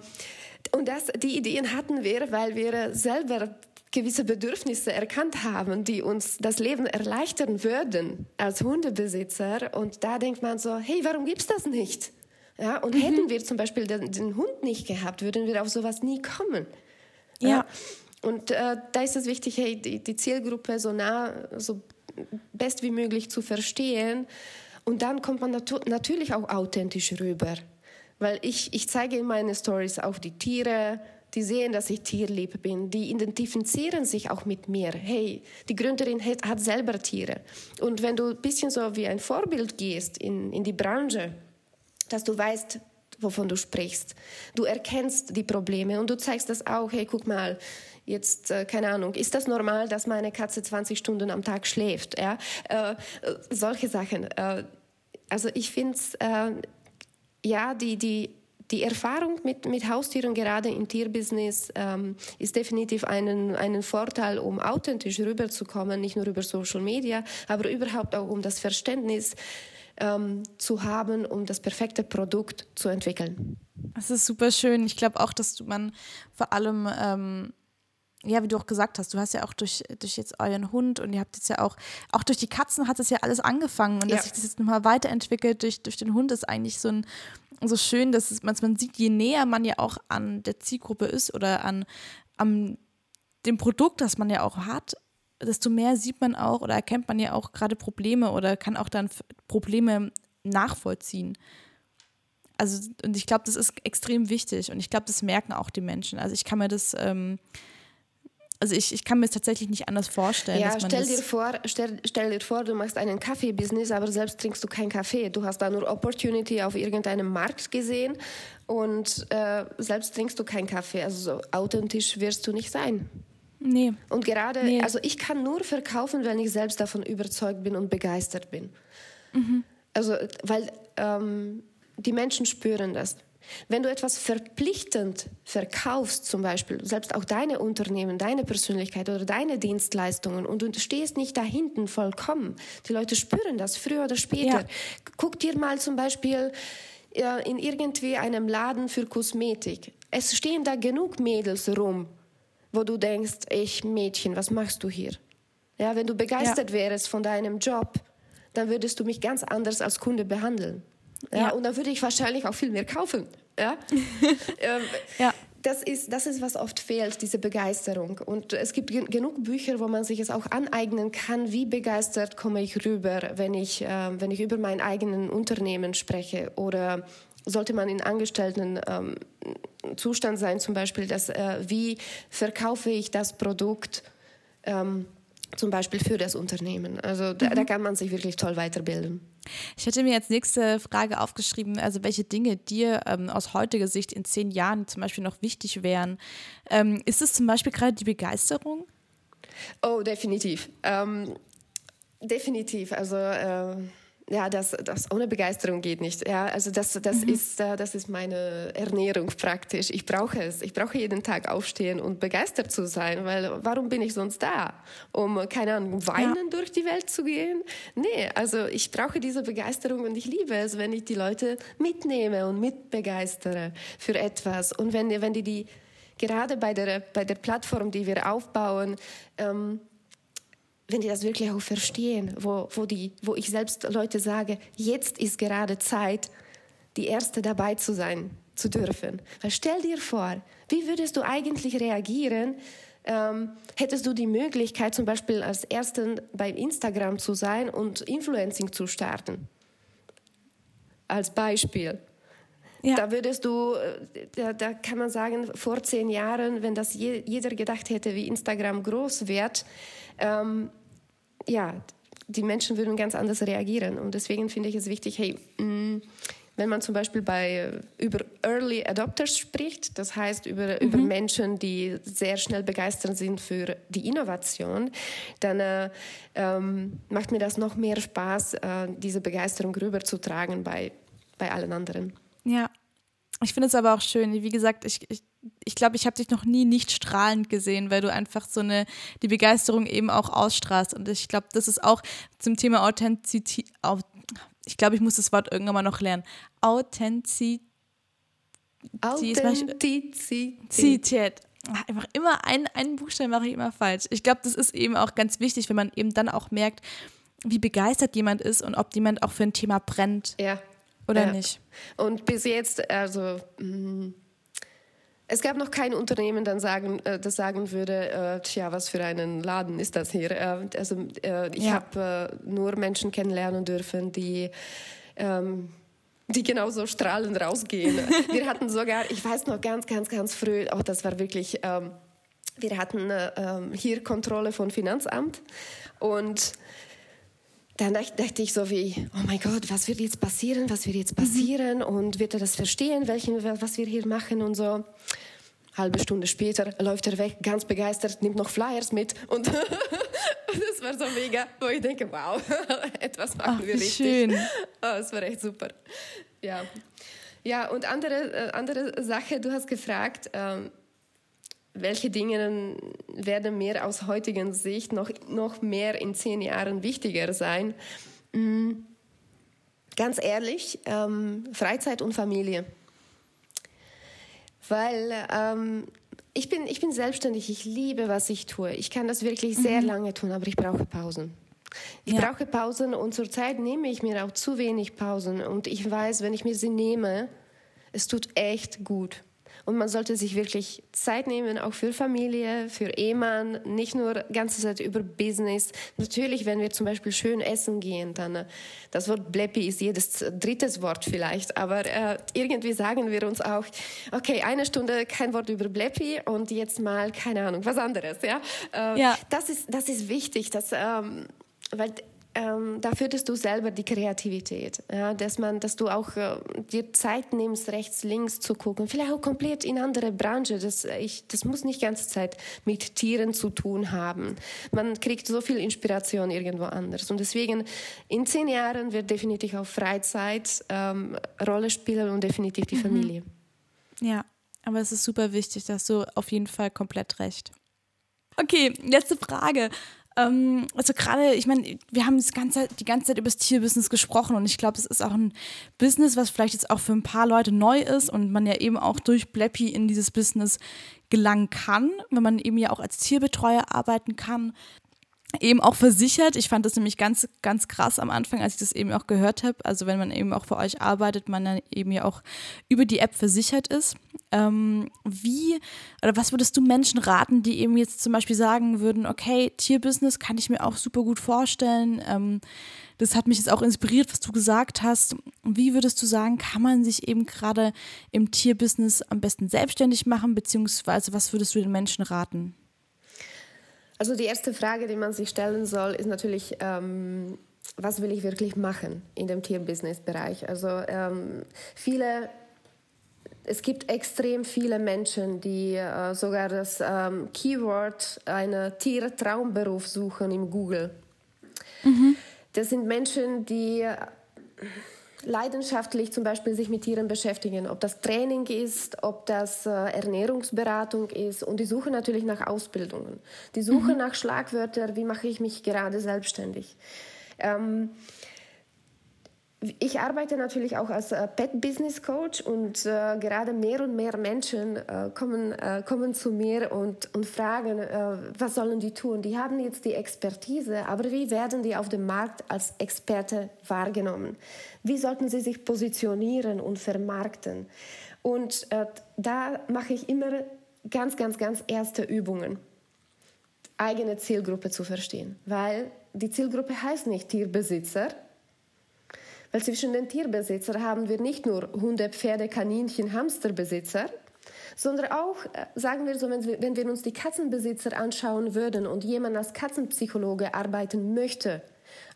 und das, die Ideen hatten wir, weil wir selber gewisse Bedürfnisse erkannt haben, die uns das Leben erleichtern würden als Hundebesitzer. Und da denkt man so, hey, warum gibt's das nicht? Ja, und mhm. hätten wir zum Beispiel den, den, Hund nicht gehabt, würden wir auf sowas nie kommen. Ja. ja. Und äh, da ist es wichtig, hey, die, die Zielgruppe so nah, so best wie möglich zu verstehen. Und dann kommt man natu natürlich auch authentisch rüber. Weil ich, ich zeige in meinen Stories auch die Tiere, die sehen, dass ich tierlieb bin, die identifizieren sich auch mit mir. Hey, die Gründerin hat, hat selber Tiere. Und wenn du ein bisschen so wie ein Vorbild gehst in, in die Branche, dass du weißt, wovon du sprichst. Du erkennst die Probleme und du zeigst das auch, hey, guck mal, jetzt, äh, keine Ahnung, ist das normal, dass meine Katze 20 Stunden am Tag schläft? Ja? Äh, solche Sachen. Äh, also ich finde es, äh, ja, die, die, die Erfahrung mit, mit Haustieren, gerade im Tierbusiness, ähm, ist definitiv einen, einen Vorteil, um authentisch rüberzukommen, nicht nur über Social Media, aber überhaupt auch um das Verständnis ähm, zu haben, um das perfekte Produkt zu entwickeln. Das ist super schön. Ich glaube auch, dass man vor allem ähm ja, wie du auch gesagt hast, du hast ja auch durch, durch jetzt euren Hund und ihr habt jetzt ja auch, auch durch die Katzen hat es ja alles angefangen und ja. dass sich das jetzt nochmal weiterentwickelt durch, durch den Hund ist eigentlich so ein, so schön, dass es, man, man sieht, je näher man ja auch an der Zielgruppe ist oder an, an dem Produkt, das man ja auch hat, desto mehr sieht man auch oder erkennt man ja auch gerade Probleme oder kann auch dann Probleme nachvollziehen. Also, und ich glaube, das ist extrem wichtig und ich glaube, das merken auch die Menschen. Also ich kann mir das ähm, also ich, ich kann mir es tatsächlich nicht anders vorstellen. Ja, stell dir, vor, stell, stell dir vor, du machst einen Kaffee-Business, aber selbst trinkst du keinen Kaffee. Du hast da nur Opportunity auf irgendeinem Markt gesehen und äh, selbst trinkst du keinen Kaffee. Also so authentisch wirst du nicht sein. Nee. Und gerade, nee. also ich kann nur verkaufen, wenn ich selbst davon überzeugt bin und begeistert bin. Mhm. Also, weil ähm, die Menschen spüren das. Wenn du etwas verpflichtend verkaufst, zum Beispiel, selbst auch deine Unternehmen, deine Persönlichkeit oder deine Dienstleistungen und du stehst nicht da hinten vollkommen, die Leute spüren das früher oder später. Ja. Guck dir mal zum Beispiel in irgendwie einem Laden für Kosmetik. Es stehen da genug Mädels rum, wo du denkst, ich Mädchen, was machst du hier? Ja, wenn du begeistert ja. wärst von deinem Job, dann würdest du mich ganz anders als Kunde behandeln. Ja, ja. und dann würde ich wahrscheinlich auch viel mehr kaufen. Ja. ähm, ja das ist, das ist, was oft fehlt, diese Begeisterung. Und es gibt genug Bücher, wo man sich es auch aneignen kann, wie begeistert komme ich rüber, wenn ich, äh, wenn ich über mein eigenes Unternehmen spreche. Oder sollte man in Angestellten ähm, Zustand sein, zum Beispiel, dass, äh, wie verkaufe ich das Produkt ähm, zum Beispiel für das Unternehmen. Also da, mhm. da kann man sich wirklich toll weiterbilden. Ich hätte mir als nächste Frage aufgeschrieben, also welche Dinge dir ähm, aus heutiger Sicht in zehn Jahren zum Beispiel noch wichtig wären. Ähm, ist es zum Beispiel gerade die Begeisterung? Oh, definitiv. Ähm, definitiv. Also äh ja, das, das ohne Begeisterung geht nicht. Ja, also das, das, mhm. ist, äh, das ist meine Ernährung praktisch. Ich brauche es. Ich brauche jeden Tag aufstehen und begeistert zu sein, weil warum bin ich sonst da? Um, keine Ahnung, weinen ja. durch die Welt zu gehen? Nee, also ich brauche diese Begeisterung und ich liebe es, wenn ich die Leute mitnehme und mitbegeistere für etwas. Und wenn, wenn die, die gerade bei der, bei der Plattform, die wir aufbauen, ähm, wenn die das wirklich auch verstehen, wo, wo, die, wo ich selbst Leute sage, jetzt ist gerade Zeit, die Erste dabei zu sein, zu dürfen. Weil stell dir vor, wie würdest du eigentlich reagieren, ähm, hättest du die Möglichkeit, zum Beispiel als Ersten bei Instagram zu sein und Influencing zu starten? Als Beispiel. Ja. Da würdest du, äh, da, da, kann man sagen, vor zehn Jahren, wenn das je, jeder gedacht hätte, wie Instagram groß wird, ähm, ja, die Menschen würden ganz anders reagieren. Und deswegen finde ich es wichtig, hey, mh, mm, wenn man zum Beispiel bei, über Early Adopters spricht, das heißt über, mhm. über Menschen, die sehr schnell begeistert sind für die Innovation, dann äh, ähm, macht mir das noch mehr Spaß, äh, diese Begeisterung rüberzutragen bei, bei allen anderen. Ja, ich finde es aber auch schön. Wie gesagt, ich, ich ich glaube, ich habe dich noch nie nicht strahlend gesehen, weil du einfach so eine, die Begeisterung eben auch ausstrahlst. Und ich glaube, das ist auch zum Thema Authentizität, ich glaube, ich muss das Wort irgendwann mal noch lernen. Authentizität. Authentizität. Einfach immer einen, einen Buchstaben mache ich immer falsch. Ich glaube, das ist eben auch ganz wichtig, wenn man eben dann auch merkt, wie begeistert jemand ist und ob jemand auch für ein Thema brennt. Ja. Oder ja. nicht. Und bis jetzt, also mh, mm, es gab noch kein Unternehmen, das sagen, äh, das sagen würde, äh, tja, was für einen Laden ist das hier? Äh, also äh, ich ja. habe nur Menschen kennenlernen dürfen, die ähm, die genauso strahlend rausgehen. wir hatten sogar, ich weiß noch ganz, ganz, ganz früh, auch das war wirklich, ähm, wir hatten äh, ähm, hier Kontrolle von Finanzamt und dann dachte ich so wie, oh mein Gott, was wird jetzt passieren, was wird jetzt passieren mhm. und wird er das verstehen, welchen, was wir hier machen und so. Halbe Stunde später läuft er weg, ganz begeistert, nimmt noch Flyers mit und das war so mega, wo ich denke, wow, etwas machen Ach, wir richtig. Schön. Oh, das war echt super. Ja, ja und andere, äh, andere Sache, du hast gefragt, ähm, welche Dinge werden mir aus heutiger Sicht noch, noch mehr in zehn Jahren wichtiger sein? Mhm. Ganz ehrlich, ähm, Freizeit und Familie. Weil ähm, ich, bin, ich bin selbstständig, ich liebe, was ich tue. Ich kann das wirklich sehr mhm. lange tun, aber ich brauche Pausen. Ich ja. brauche Pausen und zurzeit nehme ich mir auch zu wenig Pausen. Und ich weiß, wenn ich mir sie nehme, es tut echt gut. Und man sollte sich wirklich Zeit nehmen, auch für Familie, für Ehemann, nicht nur ganze Zeit über Business. Natürlich, wenn wir zum Beispiel schön essen gehen, dann äh, das Wort Bleppi ist jedes drittes Wort vielleicht, aber äh, irgendwie sagen wir uns auch, okay, eine Stunde kein Wort über Bleppi und jetzt mal keine Ahnung was anderes, ja. Äh, ja. Das ist das ist wichtig, dass ähm, weil ähm, da führtest du selber die Kreativität, ja, dass man, dass du auch äh, dir Zeit nimmst, rechts, links zu gucken, vielleicht auch komplett in andere Branche. Das, ich, das muss nicht ganze Zeit mit Tieren zu tun haben. Man kriegt so viel Inspiration irgendwo anders und deswegen in zehn Jahren wird definitiv auch Freizeit ähm, Rolle spielen und definitiv die mhm. Familie. Ja, aber es ist super wichtig, dass du auf jeden Fall komplett recht. Okay, letzte Frage. Ähm, also gerade, ich meine, wir haben das ganze, die ganze Zeit über das Tierbusiness gesprochen und ich glaube, es ist auch ein Business, was vielleicht jetzt auch für ein paar Leute neu ist und man ja eben auch durch Bleppy in dieses Business gelangen kann, wenn man eben ja auch als Tierbetreuer arbeiten kann, eben auch versichert. Ich fand das nämlich ganz, ganz krass am Anfang, als ich das eben auch gehört habe. Also wenn man eben auch für euch arbeitet, man dann eben ja auch über die App versichert ist. Ähm, wie oder was würdest du Menschen raten, die eben jetzt zum Beispiel sagen würden, okay, Tierbusiness kann ich mir auch super gut vorstellen. Ähm, das hat mich jetzt auch inspiriert, was du gesagt hast. Wie würdest du sagen, kann man sich eben gerade im Tierbusiness am besten selbstständig machen, beziehungsweise was würdest du den Menschen raten? Also die erste Frage, die man sich stellen soll, ist natürlich, ähm, was will ich wirklich machen in dem Tierbusiness-Bereich? Also ähm, viele es gibt extrem viele Menschen, die äh, sogar das ähm, Keyword eine Tiere-Traumberuf suchen im Google. Mhm. Das sind Menschen, die leidenschaftlich zum Beispiel sich mit Tieren beschäftigen, ob das Training ist, ob das äh, Ernährungsberatung ist und die suchen natürlich nach Ausbildungen. Die suchen mhm. nach Schlagwörtern, wie mache ich mich gerade selbstständig. Ähm, ich arbeite natürlich auch als äh, Pet Business Coach und äh, gerade mehr und mehr Menschen äh, kommen, äh, kommen zu mir und, und fragen, äh, was sollen die tun? Die haben jetzt die Expertise, aber wie werden die auf dem Markt als Experte wahrgenommen? Wie sollten sie sich positionieren und vermarkten? Und äh, da mache ich immer ganz, ganz, ganz erste Übungen, eigene Zielgruppe zu verstehen, weil die Zielgruppe heißt nicht Tierbesitzer, weil zwischen den Tierbesitzern haben wir nicht nur Hunde, Pferde, Kaninchen, Hamsterbesitzer, sondern auch, äh, sagen wir so, wenn wir, wenn wir uns die Katzenbesitzer anschauen würden und jemand als Katzenpsychologe arbeiten möchte,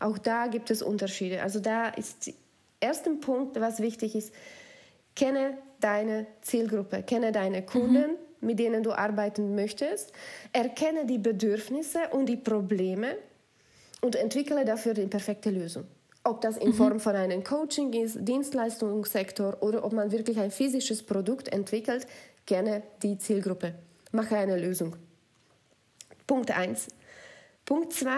auch da gibt es Unterschiede. Also da ist der erste Punkt, was wichtig ist, kenne deine Zielgruppe, kenne deine Kunden, mhm. mit denen du arbeiten möchtest, erkenne die Bedürfnisse und die Probleme und entwickle dafür die perfekte Lösung. Ob das in mhm. Form von einem Coaching ist, Dienstleistungssektor oder ob man wirklich ein physisches Produkt entwickelt, gerne die Zielgruppe. Mache eine Lösung. Punkt 1. Punkt 2.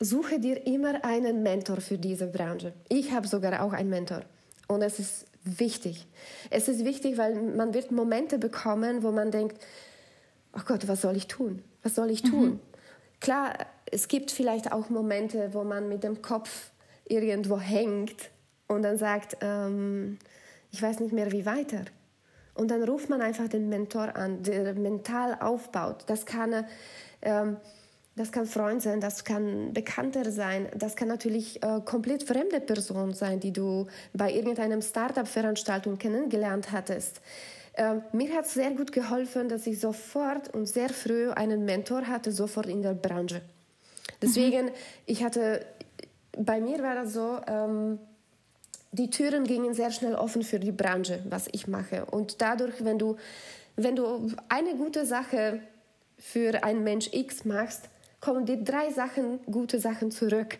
Suche dir immer einen Mentor für diese Branche. Ich habe sogar auch einen Mentor. Und es ist wichtig. Es ist wichtig, weil man wird Momente bekommen, wo man denkt, oh Gott, was soll ich tun? Was soll ich tun? Mhm. Klar, es gibt vielleicht auch Momente, wo man mit dem Kopf irgendwo hängt und dann sagt, ähm, ich weiß nicht mehr wie weiter. Und dann ruft man einfach den Mentor an, der mental aufbaut. Das kann, ähm, das kann Freund sein, das kann Bekannter sein, das kann natürlich äh, komplett fremde Person sein, die du bei irgendeinem Startup-Veranstaltung kennengelernt hattest. Äh, mir hat es sehr gut geholfen, dass ich sofort und sehr früh einen Mentor hatte, sofort in der Branche. Deswegen, mhm. ich hatte bei mir war das so, ähm, die Türen gingen sehr schnell offen für die Branche, was ich mache. Und dadurch, wenn du, wenn du eine gute Sache für einen Mensch X machst, kommen die drei Sachen, gute Sachen zurück.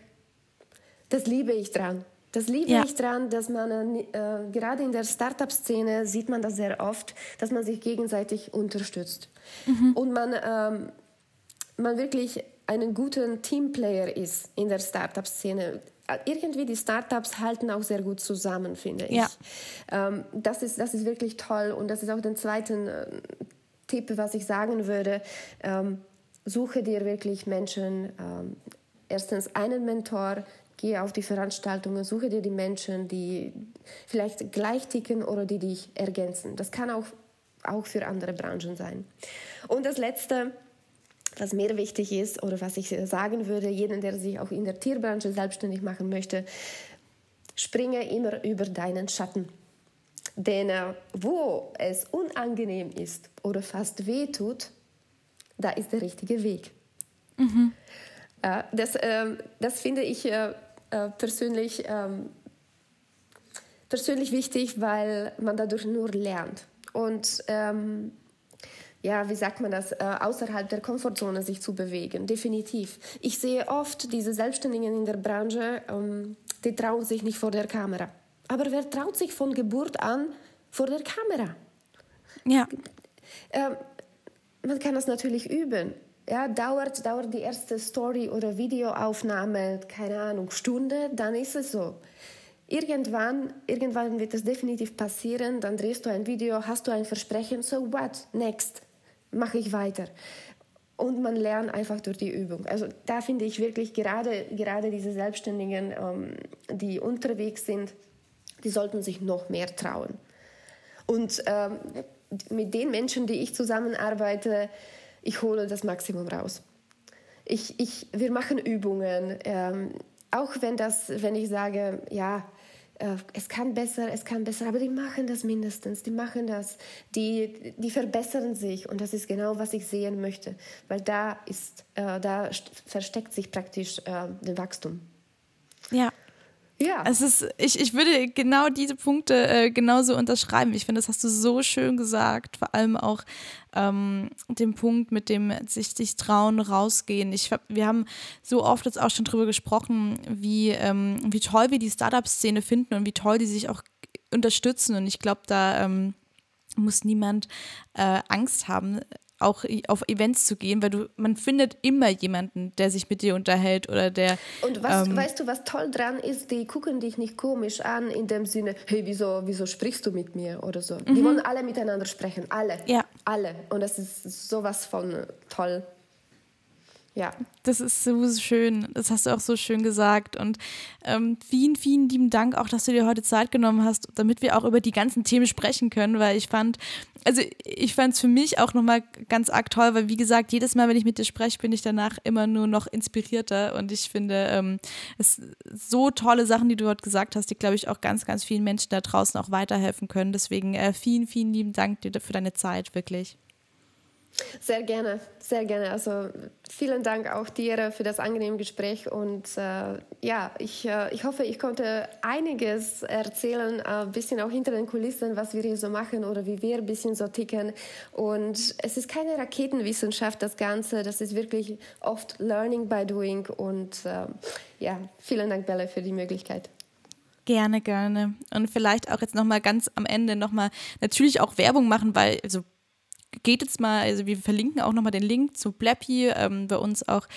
Das liebe ich dran. Das liebe ja. ich dran, dass man äh, gerade in der Startup-Szene sieht man das sehr oft, dass man sich gegenseitig unterstützt mhm. und man ähm, man wirklich einen guten Teamplayer ist in der Startup-Szene. Irgendwie die Startups halten auch sehr gut zusammen, finde ich. Ja. Ähm, das, ist, das ist wirklich toll und das ist auch der zweite äh, Tipp, was ich sagen würde. Ähm, suche dir wirklich Menschen, ähm, erstens einen Mentor, gehe auf die Veranstaltungen, suche dir die Menschen, die vielleicht gleich ticken oder die dich ergänzen. Das kann auch, auch für andere Branchen sein. Und das Letzte, was mir wichtig ist oder was ich sagen würde, jeden, der sich auch in der Tierbranche selbstständig machen möchte, springe immer über deinen Schatten. Denn äh, wo es unangenehm ist oder fast weh tut, da ist der richtige Weg. Mhm. Äh, das, äh, das finde ich äh, persönlich, ähm, persönlich wichtig, weil man dadurch nur lernt. Und ähm, ja, wie sagt man das, äh, außerhalb der Komfortzone sich zu bewegen. Definitiv. Ich sehe oft diese Selbstständigen in der Branche, ähm, die trauen sich nicht vor der Kamera. Aber wer traut sich von Geburt an vor der Kamera? Ja. Ähm, man kann das natürlich üben. ja, dauert, dauert die erste Story oder Videoaufnahme, keine Ahnung, Stunde, dann ist es so. Irgendwann, irgendwann wird es definitiv passieren, dann drehst du ein Video, hast du ein Versprechen, so what, next, mache ich weiter. Und man lernt einfach durch die Übung. Also da finde ich wirklich gerade, gerade diese Selbstständigen, ähm, die unterwegs sind, die sollten sich noch mehr trauen. Und ähm, mit den Menschen, die ich zusammenarbeite, ich hole das Maximum raus. Ich, ich, wir machen Übungen, ähm, auch wenn, das, wenn ich sage, ja, es kann besser, es kann besser, aber die machen das mindestens, die machen das, die, die verbessern sich und das ist genau, was ich sehen möchte, weil da ist, äh, da versteckt sich praktisch äh, das Wachstum. Ja, ja. Es ist, ich, ich würde genau diese Punkte äh, genauso unterschreiben. Ich finde, das hast du so schön gesagt. Vor allem auch ähm, den Punkt mit dem sich, sich trauen, rausgehen. Ich, wir haben so oft jetzt auch schon drüber gesprochen, wie, ähm, wie toll wir die Startup-Szene finden und wie toll die sich auch unterstützen. Und ich glaube, da ähm, muss niemand äh, Angst haben, auch auf Events zu gehen, weil du, man findet immer jemanden, der sich mit dir unterhält oder der. Und was, ähm, weißt du, was toll dran ist, die gucken dich nicht komisch an in dem Sinne, hey, wieso, wieso sprichst du mit mir oder so. Mhm. Die wollen alle miteinander sprechen, alle. Ja. Alle. Und das ist sowas von toll. Ja. Das ist so schön. Das hast du auch so schön gesagt. Und ähm, vielen, vielen lieben Dank auch, dass du dir heute Zeit genommen hast, damit wir auch über die ganzen Themen sprechen können, weil ich fand, also ich fand es für mich auch nochmal ganz arg toll, weil wie gesagt, jedes Mal, wenn ich mit dir spreche, bin ich danach immer nur noch inspirierter. Und ich finde, ähm, es so tolle Sachen, die du heute gesagt hast, die, glaube ich, auch ganz, ganz vielen Menschen da draußen auch weiterhelfen können. Deswegen äh, vielen, vielen lieben Dank dir für deine Zeit, wirklich. Sehr gerne, sehr gerne. Also vielen Dank auch dir für das angenehme Gespräch und äh, ja, ich, äh, ich hoffe, ich konnte einiges erzählen, ein äh, bisschen auch hinter den Kulissen, was wir hier so machen oder wie wir ein bisschen so ticken. Und es ist keine Raketenwissenschaft, das Ganze, das ist wirklich oft Learning by Doing und äh, ja, vielen Dank, Bella, für die Möglichkeit. Gerne, gerne. Und vielleicht auch jetzt nochmal ganz am Ende nochmal natürlich auch Werbung machen, weil, also geht jetzt mal, also wir verlinken auch nochmal den Link zu Blappy ähm, bei uns auch.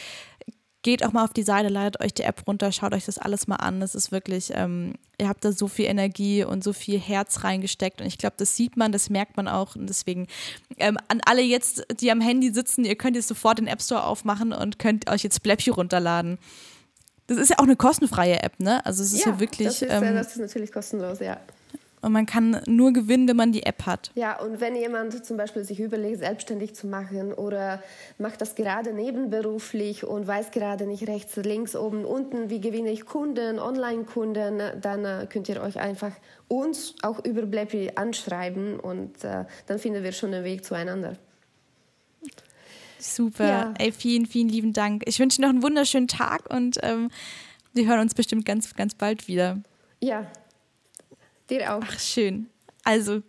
Geht auch mal auf die Seite, ladet euch die App runter, schaut euch das alles mal an. Das ist wirklich, ähm, ihr habt da so viel Energie und so viel Herz reingesteckt. Und ich glaube, das sieht man, das merkt man auch. Und deswegen ähm, an alle jetzt, die am Handy sitzen, ihr könnt jetzt sofort den App Store aufmachen und könnt euch jetzt Blappy runterladen. Das ist ja auch eine kostenfreie App, ne? Also es ist ja, ja wirklich. Das ist, ähm, das ist natürlich kostenlos, ja. Und man kann nur gewinnen, wenn man die App hat. Ja, und wenn jemand zum Beispiel sich überlegt, selbstständig zu machen oder macht das gerade nebenberuflich und weiß gerade nicht rechts, links, oben, unten, wie gewinne ich Kunden, Online-Kunden, dann äh, könnt ihr euch einfach uns auch über Blappy anschreiben und äh, dann finden wir schon einen Weg zueinander. Super. Ja. Ey, vielen, vielen lieben Dank. Ich wünsche dir noch einen wunderschönen Tag und ähm, wir hören uns bestimmt ganz, ganz bald wieder. Ja, Dir auch. Ach, schön. Also,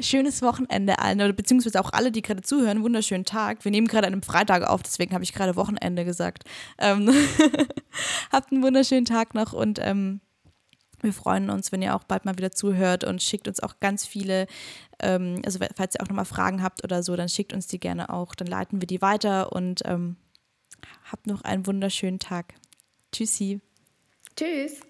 schönes Wochenende allen, oder beziehungsweise auch alle, die gerade zuhören, wunderschönen Tag. Wir nehmen gerade an einem Freitag auf, deswegen habe ich gerade Wochenende gesagt. Ähm, habt einen wunderschönen Tag noch und ähm, wir freuen uns, wenn ihr auch bald mal wieder zuhört und schickt uns auch ganz viele, ähm, also falls ihr auch nochmal Fragen habt oder so, dann schickt uns die gerne auch, dann leiten wir die weiter und ähm, habt noch einen wunderschönen Tag. Tschüssi. Tschüss.